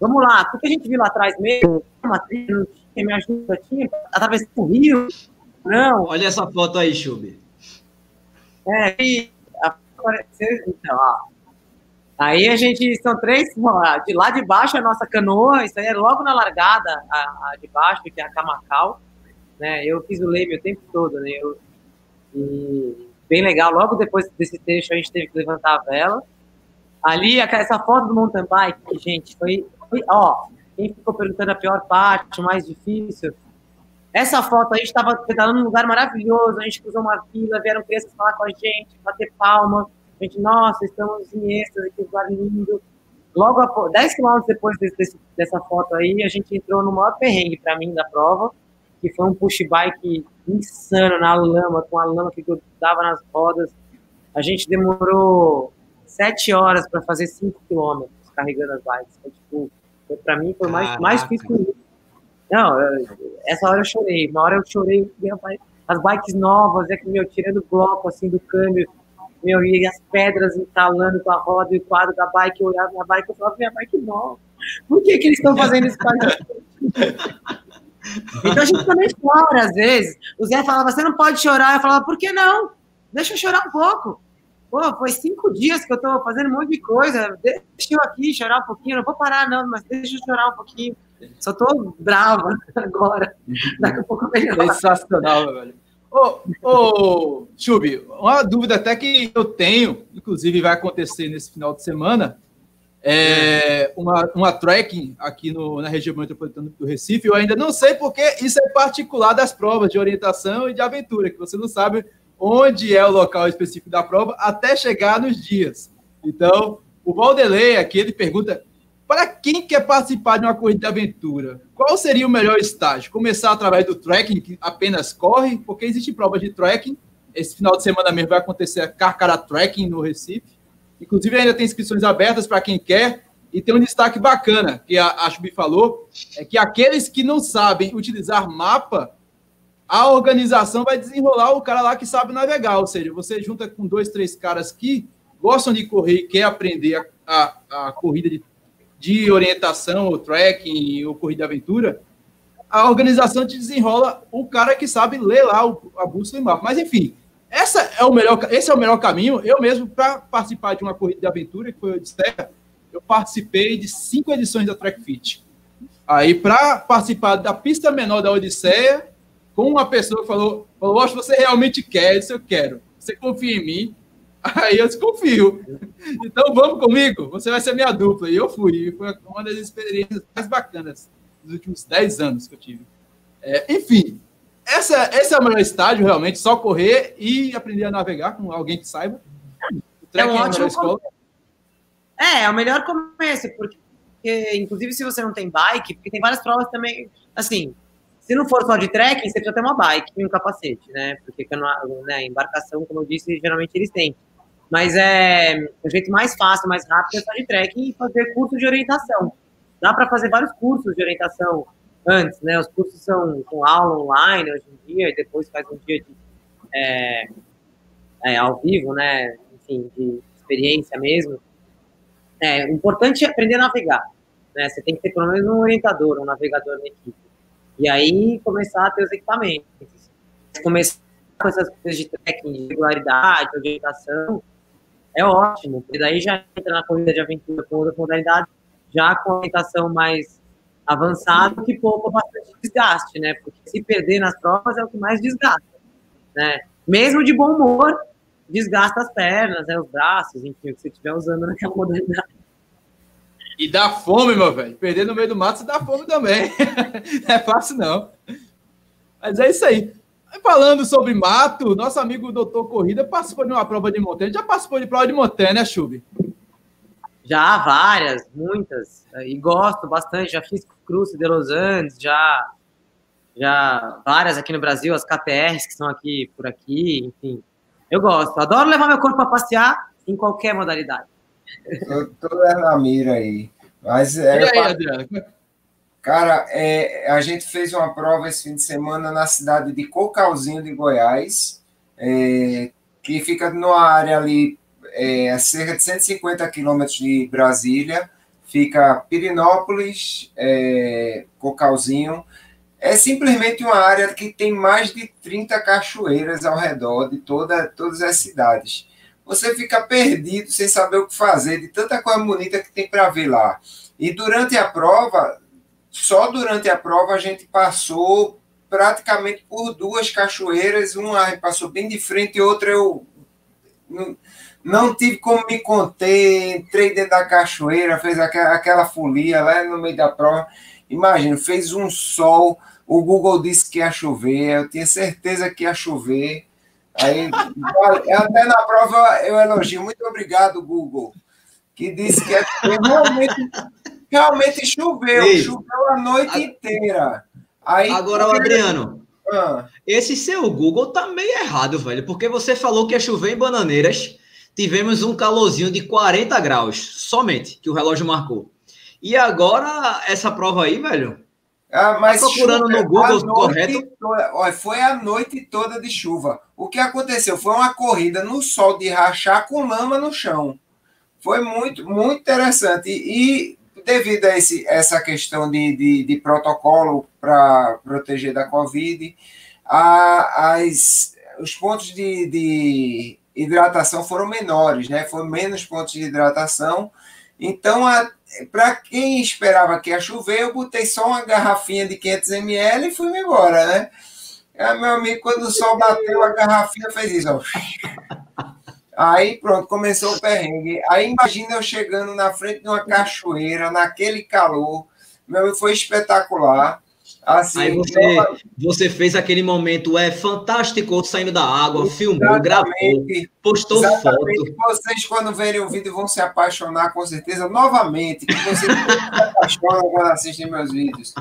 Vamos lá, o que a gente viu lá atrás mesmo, uma trilha, não tinha, me ajuda, tinha, atravessar o rio, não. Olha essa foto aí, Chubi. É, e apareceu, então, ó. Aí a gente, são três, de lá de baixo a nossa canoa, isso aí é logo na largada, a, a de baixo, que é a Camacal, né, eu fiz o leme o tempo todo, né, eu, e bem legal, logo depois desse trecho a gente teve que levantar a vela, ali, essa foto do mountain bike, gente, foi, foi ó, quem ficou perguntando a pior parte, o mais difícil, essa foto a gente estava pedalando num lugar maravilhoso, a gente cruzou uma vila, vieram crianças falar com a gente, bater palma. A gente, nossa, estamos em êxtase, que lugar lindo. Logo, a, 10 quilômetros depois desse, dessa foto aí, a gente entrou no maior perrengue para mim da prova, que foi um push bike insano na lama, com a lama que grudava nas rodas. A gente demorou 7 horas para fazer 5 quilômetros carregando as bikes. Foi, tipo, para mim foi mais, mais difícil. Não, eu, essa hora eu chorei. Na hora eu chorei, as bikes novas, é que, meu, tirando o bloco, assim, do câmbio, meu, e as pedras entalando com a roda e o quadro da bike, eu olhava minha bike e falava, minha bike nova. Por que que eles estão fazendo isso com a gente? *laughs* Então a gente também chora às vezes. O Zé falava, você não pode chorar. Eu falava, por que não? Deixa eu chorar um pouco. Pô, foi cinco dias que eu tô fazendo um monte de coisa. Deixa eu aqui chorar um pouquinho. Não vou parar, não, mas deixa eu chorar um pouquinho. Só tô brava *laughs* agora. Daqui a pouco melhor. Sensacional, velho. Ô, ô, Chubi, uma dúvida até que eu tenho, inclusive vai acontecer nesse final de semana, é uma, uma tracking aqui no, na região metropolitana do Recife. Eu ainda não sei porque isso é particular das provas de orientação e de aventura, que você não sabe onde é o local específico da prova até chegar nos dias. Então, o Valdelei aqui ele pergunta para quem quer participar de uma corrida de aventura, qual seria o melhor estágio? Começar através do trekking, que apenas corre, porque existe provas de trekking. Esse final de semana mesmo vai acontecer a Carcara Trekking no Recife. Inclusive, ainda tem inscrições abertas para quem quer. E tem um destaque bacana que a, a Chubi falou: é que aqueles que não sabem utilizar mapa, a organização vai desenrolar o cara lá que sabe navegar. Ou seja, você junta com dois, três caras que gostam de correr e quer aprender a, a, a corrida de de orientação, ou trekking, ou corrida de aventura, a organização te desenrola o cara que sabe ler lá a bússola e mapa. Mas, enfim, essa é o melhor, esse é o melhor caminho. Eu mesmo, para participar de uma corrida de aventura, que foi o Odisseia, eu participei de cinco edições da Track Fit. Aí, para participar da pista menor da Odisseia, com uma pessoa que falou, falou, acho que você realmente quer, isso eu quero. Você confia em mim, *laughs* Aí eu desconfio. *laughs* Então vamos comigo, você vai ser minha dupla. E eu fui. Foi uma das experiências mais bacanas dos últimos 10 anos que eu tive. É, enfim, essa, esse é o melhor estágio, realmente, só correr e aprender a navegar com alguém que saiba. é um ótimo É, é o melhor começo, porque, inclusive, se você não tem bike, porque tem várias provas também, assim, se não for só de trekking, você precisa ter uma bike e um capacete, né? Porque né, embarcação, como eu disse, geralmente eles têm. Mas é o jeito mais fácil, mais rápido é estar de trekking e fazer curso de orientação. Dá para fazer vários cursos de orientação antes, né? Os cursos são com aula online hoje em dia, e depois faz um dia de, é, é, ao vivo, né? Enfim, de experiência mesmo. É, o importante é aprender a navegar. Né? Você tem que ter pelo menos um orientador, um navegador na equipe. E aí começar a ter os equipamentos. Começar com essas coisas de trekking, de regularidade, orientação, é ótimo, porque daí já entra na corrida de aventura com outra modalidade, já com orientação mais avançada, que poupa bastante desgaste, né? Porque se perder nas provas é o que mais desgasta, né? Mesmo de bom humor, desgasta as pernas, né, os braços, enfim, o que você estiver usando naquela *laughs* modalidade. E dá fome, meu velho. Perder no meio do mato, você dá fome também. *laughs* não é fácil, não. Mas é isso aí. Falando sobre mato, nosso amigo doutor Corrida participou de uma prova de montanha. Já participou de prova de montanha, né, Chubi? Já, várias, muitas. E gosto bastante. Já fiz Cruze de Los Andes, já, já várias aqui no Brasil, as KTRs que estão aqui por aqui, enfim. Eu gosto. Adoro levar meu corpo para passear em qualquer modalidade. Tô, tô na mira aí. Mas é, e aí, Adriano? Cara, é, a gente fez uma prova esse fim de semana na cidade de Cocalzinho de Goiás, é, que fica numa área ali é, a cerca de 150 quilômetros de Brasília. Fica Pirinópolis, é, Cocalzinho. É simplesmente uma área que tem mais de 30 cachoeiras ao redor de toda, todas as cidades. Você fica perdido sem saber o que fazer, de tanta coisa bonita que tem para ver lá. E durante a prova, só durante a prova a gente passou praticamente por duas cachoeiras, uma passou bem de frente e outra eu não, tive como me conter, entrei dentro da cachoeira, fez aquela, aquela folia lá no meio da prova. Imagina, fez um sol, o Google disse que ia chover, eu tinha certeza que ia chover. Aí, até na prova eu elogio. Muito obrigado, Google, que disse que é, realmente realmente choveu, Ei, choveu a noite a... inteira. Aí, Agora, o Adriano, ah. esse seu Google tá meio errado, velho, porque você falou que ia chover em Bananeiras, tivemos um calorzinho de 40 graus, somente, que o relógio marcou. E agora, essa prova aí, velho, ah, mas tá procurando no Google correto. Toda, foi a noite toda de chuva. O que aconteceu? Foi uma corrida no sol de rachar com lama no chão. Foi muito, muito interessante. E, devido a esse, essa questão de, de, de protocolo para proteger da Covid, a, as, os pontos de, de hidratação foram menores, né? Foram menos pontos de hidratação. Então, para quem esperava que ia chover, eu botei só uma garrafinha de 500 ml e fui embora, né? Aí, meu amigo, quando o sol bateu, a garrafinha fez isso, ó. Aí pronto, começou o perrengue. Aí imagina eu chegando na frente de uma cachoeira, naquele calor. Meu, foi espetacular. Assim, Aí você, eu... você fez aquele momento, é fantástico, saindo da água, filmou, gravou, postou exatamente. foto. Vocês, quando verem o vídeo, vão se apaixonar com certeza novamente. Que vocês se apaixonam quando assistem meus vídeos.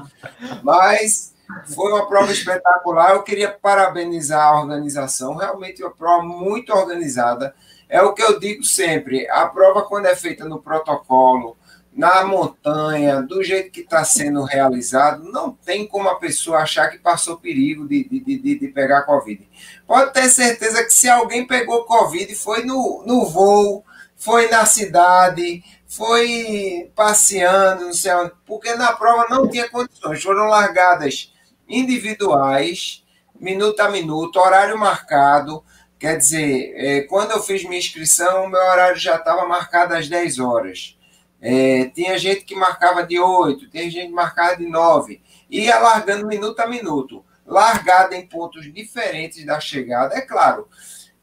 Mas foi uma prova espetacular. Eu queria parabenizar a organização. Realmente uma prova muito organizada. É o que eu digo sempre: a prova, quando é feita no protocolo, na montanha, do jeito que está sendo realizado, não tem como a pessoa achar que passou perigo de, de, de, de pegar Covid. Pode ter certeza que se alguém pegou Covid, foi no, no voo, foi na cidade, foi passeando, não sei onde, porque na prova não tinha condições. Foram largadas individuais, minuto a minuto, horário marcado. Quer dizer, é, quando eu fiz minha inscrição, meu horário já estava marcado às 10 horas. É, tinha gente que marcava de 8, tinha gente que marcava de 9. Ia largando minuto a minuto. Largada em pontos diferentes da chegada, é claro.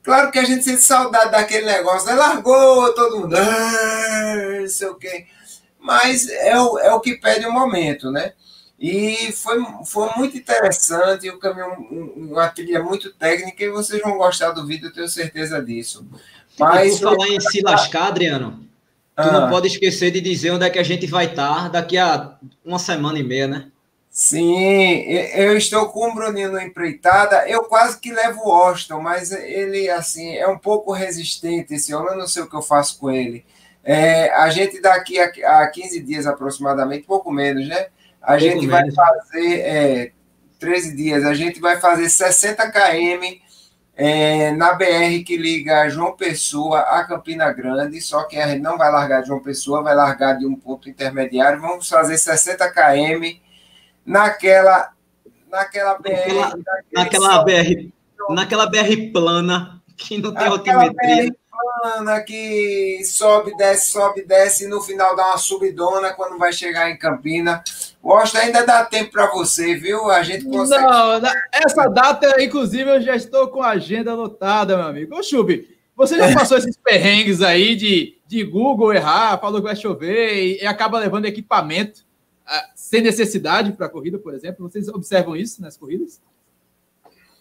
Claro que a gente sente saudade daquele negócio, né? largou todo mundo, ah, não sei o quê. Mas é o, é o que pede o momento, né? E foi, foi muito interessante, o caminho, uma trilha muito técnica, e vocês vão gostar do vídeo, eu tenho certeza disso. Mas. Por falar em se lascar, Adriano, tu ah. não pode esquecer de dizer onde é que a gente vai estar daqui a uma semana e meia, né? Sim, eu estou com o Bruninho empreitada. Eu quase que levo o Austin, mas ele assim é um pouco resistente esse homem. Eu não sei o que eu faço com ele. É, a gente daqui a, a 15 dias aproximadamente, pouco menos, né? A pouco gente menos. vai fazer é, 13 dias. A gente vai fazer 60 km é, na BR que liga João Pessoa a Campina Grande, só que a gente não vai largar de João Pessoa, vai largar de um ponto intermediário. Vamos fazer 60 km naquela, naquela BR. Naquela, BR, naquela BR plana, que não tem altimetria. plana que sobe, desce, sobe, desce, e no final dá uma subidona quando vai chegar em Campina. Gosto, ainda dá tempo para você, viu? A gente consegue. Não, essa data, inclusive, eu já estou com a agenda lotada, meu amigo. Ô, Chubi, você já passou esses perrengues aí de, de Google errar, falou que vai chover e, e acaba levando equipamento uh, sem necessidade para a corrida, por exemplo? Vocês observam isso nas corridas?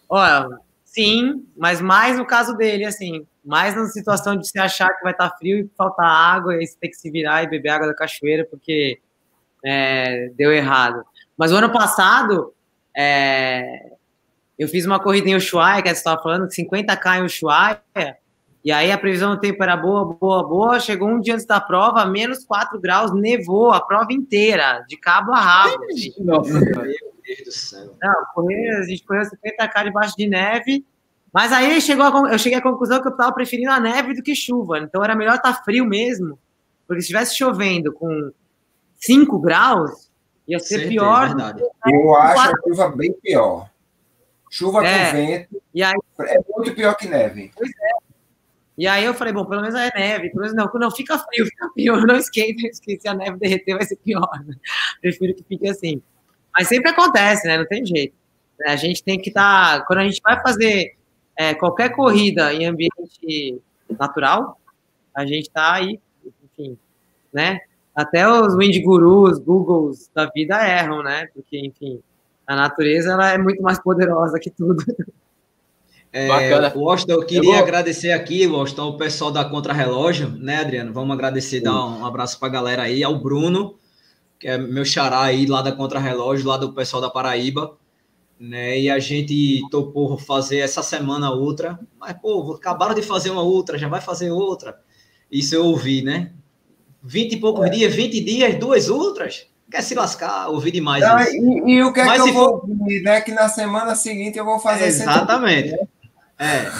Olha, sim, mas mais no caso dele, assim, mais na situação de se achar que vai estar frio e faltar água, e aí você tem que se virar e beber água da cachoeira, porque é, deu errado. Mas o ano passado, é, eu fiz uma corrida em Ushuaia, que você estava falando, 50k em Ushuaia, e aí a previsão do tempo era boa, boa, boa. Chegou um dia antes da prova, menos 4 graus, nevou a prova inteira, de cabo a rabo. Nossa, meu Deus do céu. Não, a gente correu 50k debaixo de neve. Mas aí chegou a, eu cheguei à conclusão que eu estava preferindo a neve do que chuva. Então era melhor estar tá frio mesmo. Porque se estivesse chovendo com 5 graus, ia ser Certeza, pior. É eu acho a chuva bem pior. Chuva é, com vento e aí, é muito pior que neve. Pois é. E aí eu falei, bom, pelo menos é neve, pelo menos não, não fica frio, fica pior, não esquenta, se a neve derreter vai ser pior. Né? Prefiro que fique assim. Mas sempre acontece, né? Não tem jeito. A gente tem que estar. Tá, quando a gente vai fazer é, qualquer corrida em ambiente natural, a gente está aí, enfim, né? Até os wind gurus, Googles da vida erram, né? Porque, enfim, a natureza ela é muito mais poderosa que tudo. *laughs* É, Bacana. Washington, eu queria eu agradecer aqui, Washington, o pessoal da Contra-Relógio, né, Adriano? Vamos agradecer, dar um abraço para a galera aí, ao Bruno, que é meu xará aí lá da Contra-Relógio, lá do pessoal da Paraíba, né? E a gente topou fazer essa semana outra, mas, pô, acabaram de fazer uma outra, já vai fazer outra. Isso eu ouvi, né? 20 e poucos é. dias, 20 dias, duas outras. Quer se lascar, ouvir demais. E, e, o que é Mas que eu vou for... né? Que na semana seguinte eu vou fazer... Exatamente. É.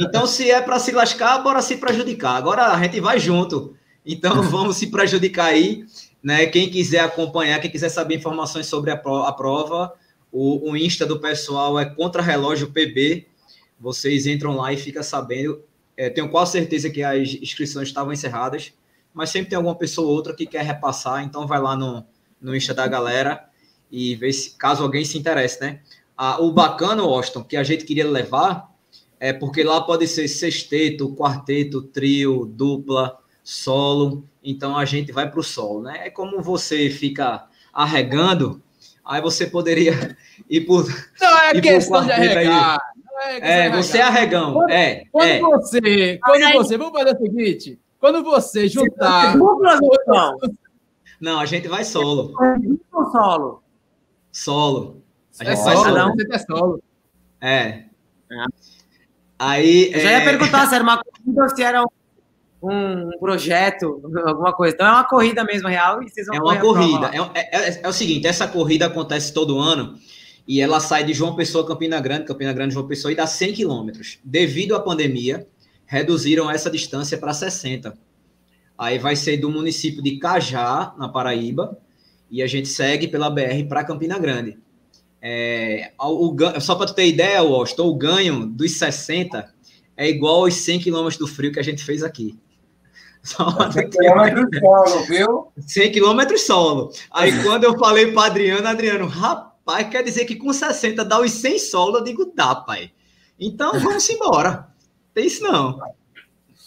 Então, se é para se lascar, bora se prejudicar. Agora a gente vai junto. Então, *laughs* vamos se prejudicar aí. Né? Quem quiser acompanhar, quem quiser saber informações sobre a, prova, o, o Insta do pessoal é Contra-Relógio PB. Vocês entram lá e ficam sabendo. É, tenho quase certeza que as inscrições estavam encerradas, mas sempre tem alguma pessoa ou outra que quer repassar, então vai lá no, no Insta da galera e ver se caso alguém se interesse, né? Ah, o bacana, Austin, que a gente queria levar é porque lá pode ser sexteto, quarteto, trio, dupla, solo. Então a gente vai para o solo, né? É como você fica arregando, aí você poderia *laughs* ir por. Não é *laughs* questão de arregar. É, é você é arregão. Quando, é, quando é. você, quando você, vamos fazer o seguinte: quando você juntar. Não, a gente vai solo. Solo. Solo. A gente é vai solo. Não. Você é solo. É. é. Aí. Eu já ia é... perguntar se era uma corrida ou se era um, um, projeto, alguma coisa. Então é uma corrida mesmo real e vocês vão É uma corrida. É, é, é, é, o seguinte: essa corrida acontece todo ano e ela sai de João Pessoa Campina Grande, Campina Grande, João Pessoa, e dá 100 quilômetros. Devido à pandemia, reduziram essa distância para 60. Aí vai ser do município de Cajá, na Paraíba, e a gente segue pela BR para Campina Grande. É, o, o, só para tu ter ideia, Washington, o ganho dos 60 é igual aos 100 km do frio que a gente fez aqui. *laughs* Só 100 km solo, viu? 100 km solo. Aí quando eu falei para Adriano, Adriano, rapaz, quer dizer que com 60 dá os 100 solo? Eu digo, dá, pai. Então vamos embora. Tem isso não.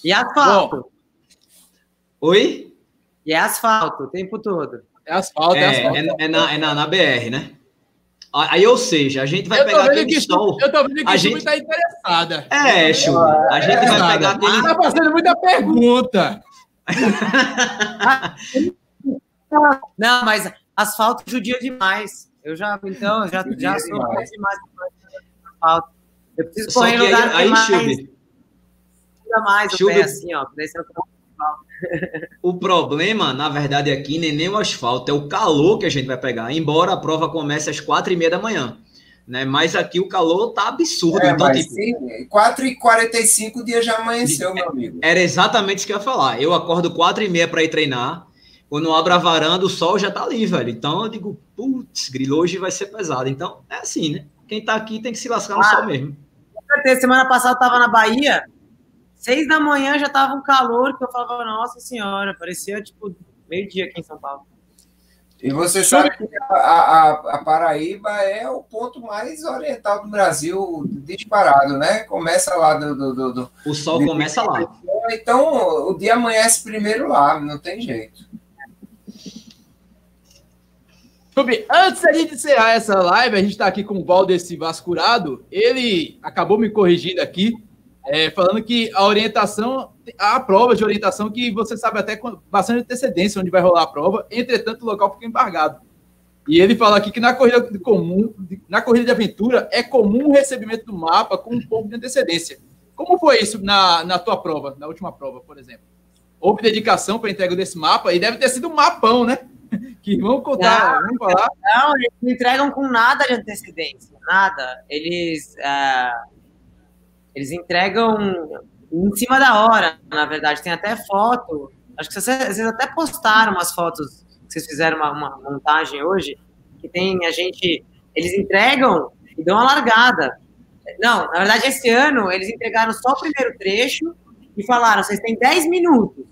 E asfalto? Bom. Oi? E é asfalto o tempo todo. É asfalto, é, é asfalto. É, é, na, é na, na BR, né? Aí, ou seja, a gente vai pegar aquele que sol. Eu tô vendo que a gente está interessada. É, Chu. A gente é, vai pegar aquele. Está fazendo muita pergunta. *laughs* Não, mas asfalto judia demais. Eu já, então, já, já sou demais. demais asfalto. Eu preciso correr em lugar aí, aí, mais. Chubi. Mais o pé assim, ó. O problema, na verdade, aqui nem, nem o asfalto, é o calor que a gente vai pegar. Embora a prova comece às quatro e meia da manhã. Né? Mas aqui o calor tá absurdo. É, então, tipo, sim, 4 e 45 o dia já amanheceu, meu amigo. Era exatamente isso que eu ia falar. Eu acordo 4 e meia para ir treinar. Quando abro a varanda, o sol já tá ali, velho. Então eu digo, putz, grilo, hoje vai ser pesado. Então é assim, né? Quem tá aqui tem que se lascar no ah, sol mesmo. Semana passada eu tava na Bahia, Seis da manhã já tava um calor que eu falava, nossa senhora, parecia tipo meio-dia aqui em São Paulo. E você sabe que a, a, a, Paraíba é o ponto mais oriental do Brasil, disparado, né? Começa lá do. do, do, do o sol começa lá. Então, o dia amanhece primeiro lá, não tem jeito. Sobre, antes de encerrar essa live, a gente está aqui com o Valdeci Vascurado. Ele acabou me corrigindo aqui é, falando que a orientação, há prova de orientação que você sabe até com bastante antecedência onde vai rolar a prova, entretanto o local fica embargado. E ele fala aqui que na corrida de comum, na corrida de aventura, é comum o recebimento do mapa com um pouco de antecedência. Como foi isso na, na tua prova, na última prova, por exemplo? Houve dedicação para a entrega desse mapa e deve ter sido um mapão, né? *laughs* Que vamos contar, não, vamos falar. Não, eles não entregam com nada de antecedência, nada. Eles. Uh eles entregam em cima da hora, na verdade. Tem até foto. Acho que vocês, vocês até postaram umas fotos que vocês fizeram uma, uma, montagem hoje, que tem a gente. Eles entregam e dão uma largada. Não, na verdade, esse ano eles entregaram só o primeiro trecho e falaram: vocês têm 10 minutos.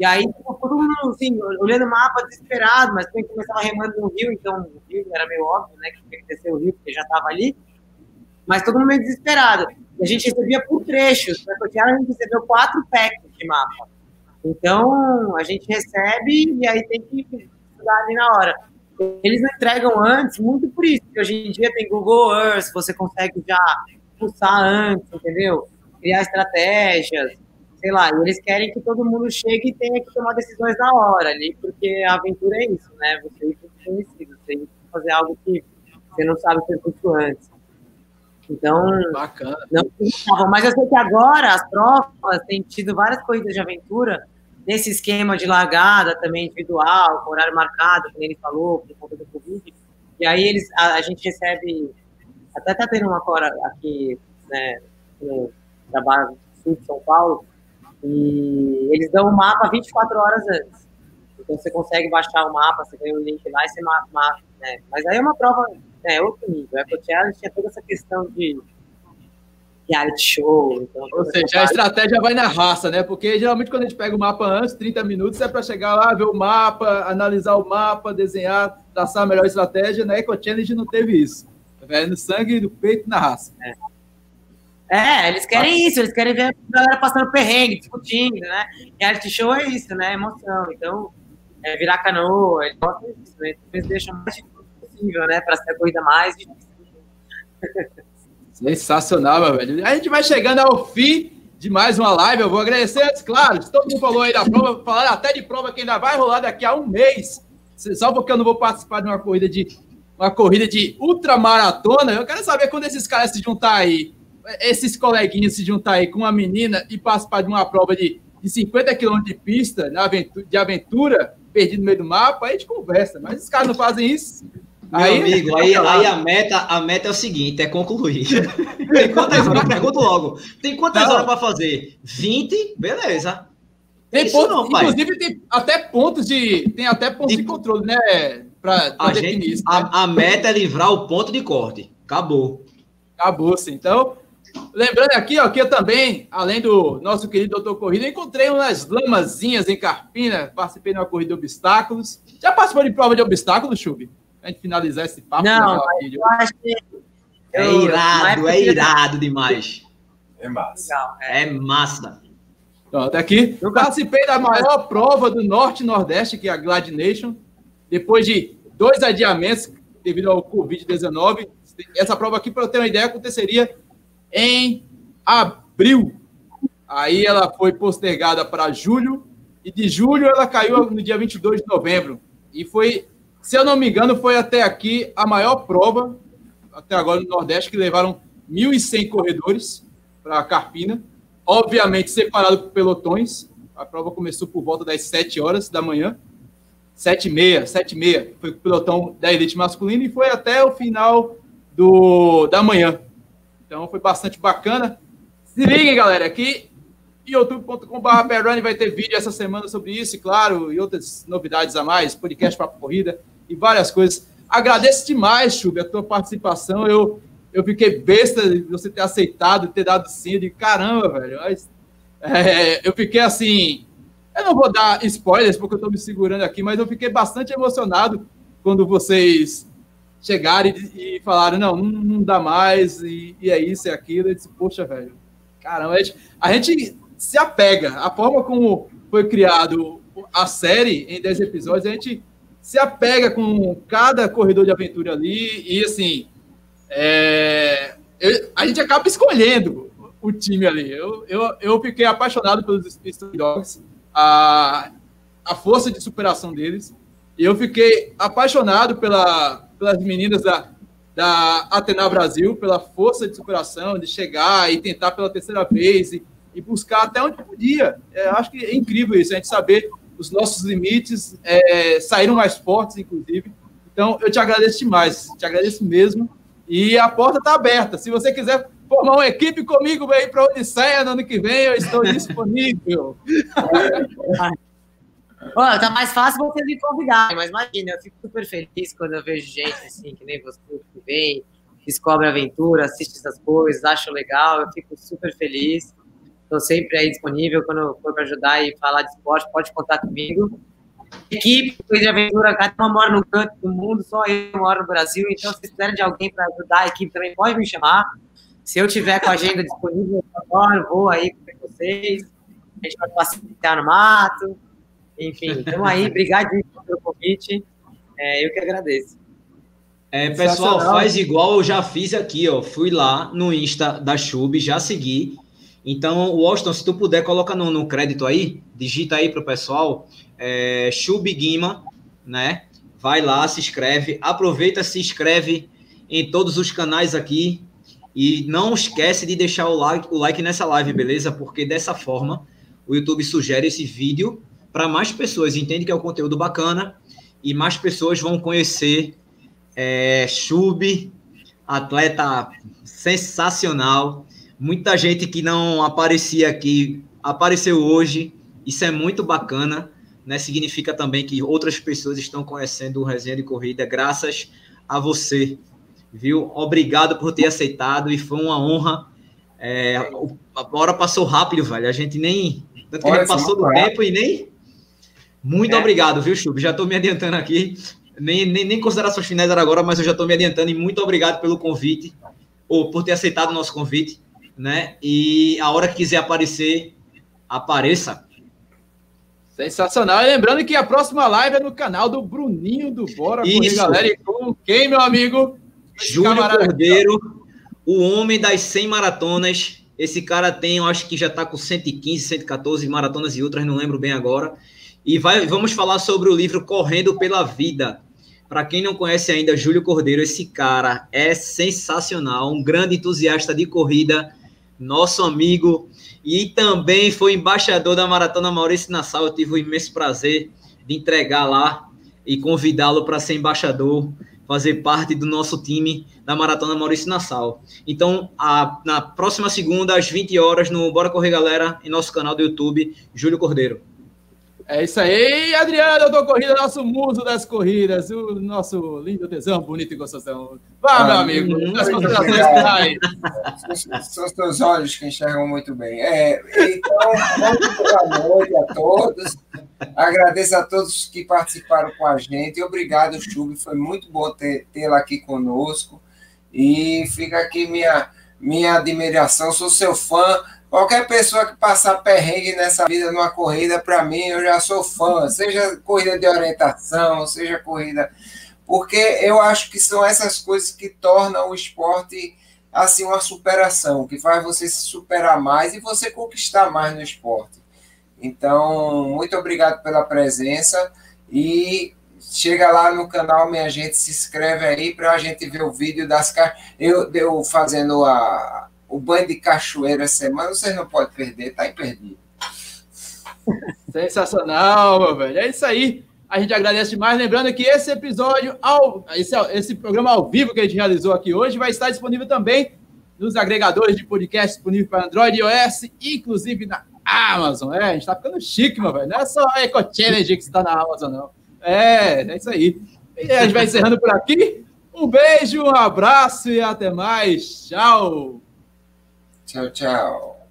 E aí, todo mundo, assim, olhando o mapa, desesperado, mas quem começava remando no rio, então o rio era meio óbvio, né, que tinha que descer o rio, porque já estava ali. Mas todo mundo meio desesperado a gente recebia por trechos. Para Cotiara, a gente recebeu quatro packs de mapa. Então, a gente recebe e aí tem que estudar ali na hora. Eles não entregam antes, muito por isso, porque hoje em dia tem Google Earth, você consegue já pulsar antes, entendeu? Criar estratégias, sei lá. E eles querem que todo mundo chegue e tenha que tomar decisões na hora ali, porque a aventura é isso, né? Você ir para conhecido, você ir fazer algo que você não sabe o percurso antes. Então, Bacana. Não, mas eu sei que agora as provas têm tido várias corridas de aventura nesse esquema de largada também individual, com horário marcado, como ele falou, por conta do Covid. E aí eles, a, a gente recebe, até tá tendo uma agora aqui, né, no trabalho sul de São Paulo, e eles dão o mapa 24 horas antes. Então você consegue baixar o mapa, você ganha o link lá e você mapa, né? Mas aí é uma prova, é outro nível. A Coachella tinha toda essa questão de reality show. Então, Ou seja, a estratégia vai na raça, né? Porque geralmente quando a gente pega o mapa antes, 30 minutos, é para chegar lá, ver o mapa, analisar o mapa, desenhar, traçar a melhor estratégia. Na Eco Challenge não teve isso. Vai no sangue, no peito na raça. É. É, eles querem isso, eles querem ver a galera passando perrengue, discutindo, né? Reality show é isso, né? Emoção. Então, é virar canoa, eles gostam disso, né? Então, eles deixam mais possível, né? Para ser a corrida mais difícil. Sensacional, meu velho. A gente vai chegando ao fim de mais uma live. Eu vou agradecer antes, claro. Todo mundo falou aí da prova, falaram até de prova que ainda vai rolar daqui a um mês. Só porque eu não vou participar de uma corrida de uma corrida de ultramaratona. Eu quero saber quando esses caras se juntar aí, esses coleguinhas se juntar aí com uma menina e participar de uma prova de, de 50 quilômetros de pista aventura, de aventura, perdido no meio do mapa, aí a gente conversa. Mas os caras não fazem isso. Meu aí, amigo, aí, aí a, meta, a meta é o seguinte: é concluir. *laughs* Tem quantas horas? Pergunto logo. Tem quantas horas para fazer? 20? Beleza. Tem pontos, não, inclusive tem até pontos de. Tem até pontos de, de controle, né? Para definir gente, isso. Né? A, a, meta é livrar o ponto de corte. Acabou. Acabou, sim. Então, lembrando aqui, ó, que eu também, além do nosso querido doutor Corrida, encontrei umas lamazinhas em Carpina, participei de uma corrida de obstáculos. Já participou de prova de obstáculos, Chubi? A gente finalizar esse papo. Não, eu acho que. É irado, é irado demais. É massa. é. é massa. Pronto, aqui. Eu participei da maior prova do Norte e Nordeste, que é a Glad Nation. Depois de dois adiamentos devido ao Covid-19. Essa prova aqui, para eu ter uma ideia, aconteceria em abril. Aí ela foi postergada para julho. E de julho ela caiu no dia 22 de novembro. E foi se eu não me engano, foi até aqui a maior prova, até agora no Nordeste, que levaram 1.100 corredores para Carpina, obviamente separado por pelotões. A prova começou por volta das 7 horas da manhã, 7 e meia, 7 e meia, foi o pelotão da elite masculina e foi até o final do, da manhã. Então foi bastante bacana. Se liguem, galera, aqui youtube.com.br vai ter vídeo essa semana sobre isso, e claro, e outras novidades a mais, podcast para corrida e várias coisas. Agradeço demais, Chubi, a tua participação. Eu, eu fiquei besta de você ter aceitado, ter dado sim. De caramba, velho. Mas, é, eu fiquei assim. Eu não vou dar spoilers porque eu estou me segurando aqui, mas eu fiquei bastante emocionado quando vocês chegaram e, e falaram: não, não, não, dá mais, e, e, é isso, é aquilo. Eu disse: poxa, velho, caramba, a gente, a gente se apega. A forma como foi criado a série em 10 episódios, a gente se apega com cada corredor de aventura ali e assim é, eu, a gente acaba escolhendo o time ali. Eu, eu, eu fiquei apaixonado pelos Speed Dogs, a, a força de superação deles. E eu fiquei apaixonado pela, pelas meninas da, da Atena Brasil, pela força de superação, de chegar e tentar pela terceira vez e, e buscar até onde podia. É, acho que é incrível isso, a gente saber os nossos limites é, saíram mais fortes, inclusive. Então, eu te agradeço demais, te agradeço mesmo. E a porta está aberta. Se você quiser formar uma equipe comigo aí para Odisseia no ano que vem, eu estou disponível. *laughs* Olha, tá mais fácil você me convidar, mas imagina, eu fico super feliz quando eu vejo gente assim, que nem você, que vem, descobre aventura, assiste essas coisas, acha legal, eu fico super feliz. Estou sempre aí disponível quando for para ajudar e falar de esporte, pode contar comigo. Equipe de aventura, cada uma mora num canto do mundo, só eu moro no Brasil, então se precisarem de alguém para ajudar a equipe também, pode me chamar. Se eu tiver com a agenda disponível, eu vou aí com vocês. A gente vai passear no mato. Enfim, então aí, obrigado pelo convite. É, eu que agradeço. É, pessoal, faz igual eu já fiz aqui, ó. Fui lá no Insta da Chub, já segui. Então, Washington, se tu puder, coloca no, no crédito aí, digita aí para o pessoal, é, Shubigima, né? Vai lá, se inscreve, aproveita, se inscreve em todos os canais aqui e não esquece de deixar o like, o like nessa live, beleza? Porque dessa forma o YouTube sugere esse vídeo para mais pessoas, entende que é um conteúdo bacana e mais pessoas vão conhecer é, atleta sensacional, Muita gente que não aparecia aqui apareceu hoje. Isso é muito bacana, né, significa também que outras pessoas estão conhecendo o Resenha de Corrida graças a você, viu? Obrigado por ter aceitado e foi uma honra. É, a hora passou rápido, velho. A gente nem. Tanto que a gente passou do tempo e nem. Muito é. obrigado, viu, Chub? Já estou me adiantando aqui. Nem, nem, nem considerações finais agora, mas eu já estou me adiantando e muito obrigado pelo convite, ou por ter aceitado o nosso convite, né? E a hora que quiser aparecer, apareça. Sensacional. E lembrando que a próxima live é no canal do Bruninho do Bora Isso. galera. E com quem, meu amigo? Júlio Cordeiro, o homem das 100 maratonas. Esse cara tem, eu acho que já está com 115, 114 maratonas e outras, não lembro bem agora. E vai, vamos falar sobre o livro Correndo pela Vida. Para quem não conhece ainda, Júlio Cordeiro, esse cara é sensacional, um grande entusiasta de corrida, nosso amigo, e também foi embaixador da Maratona Maurício Nassau. Eu tive o imenso prazer de entregar lá e convidá-lo para ser embaixador, fazer parte do nosso time da Maratona Maurício Nassau. Então, a, na próxima segunda, às 20 horas, no Bora Correr Galera, em nosso canal do YouTube, Júlio Cordeiro. É isso aí, Adriano do Corrida, nosso muso das corridas, o nosso lindo tesão, bonito e gostosão. Vá, ah, meu amigo, hum, as considerações São os teus olhos que enxergam muito bem. É, então, muito boa noite a todos. Agradeço a todos que participaram com a gente. Obrigado, Chub, foi muito bom tê-la aqui conosco. E fica aqui minha, minha admiração, sou seu fã Qualquer pessoa que passar perrengue nessa vida numa corrida, para mim, eu já sou fã, seja corrida de orientação, seja corrida. Porque eu acho que são essas coisas que tornam o esporte assim uma superação, que faz você se superar mais e você conquistar mais no esporte. Então, muito obrigado pela presença e chega lá no canal, minha gente, se inscreve aí para a gente ver o vídeo das eu, eu fazendo a, o banho de cachoeira semana, vocês não podem perder, tá imperdível. Sensacional, meu velho. É isso aí. A gente agradece demais. Lembrando que esse episódio, ao, esse, esse programa ao vivo que a gente realizou aqui hoje, vai estar disponível também nos agregadores de podcast disponível para Android e iOS, inclusive na Amazon. É, a gente tá ficando chique, meu velho. Não é só a Eco Challenge que está na Amazon, não. É, é isso aí. E a gente vai encerrando por aqui. Um beijo, um abraço e até mais. Tchau. Tchau, tchau.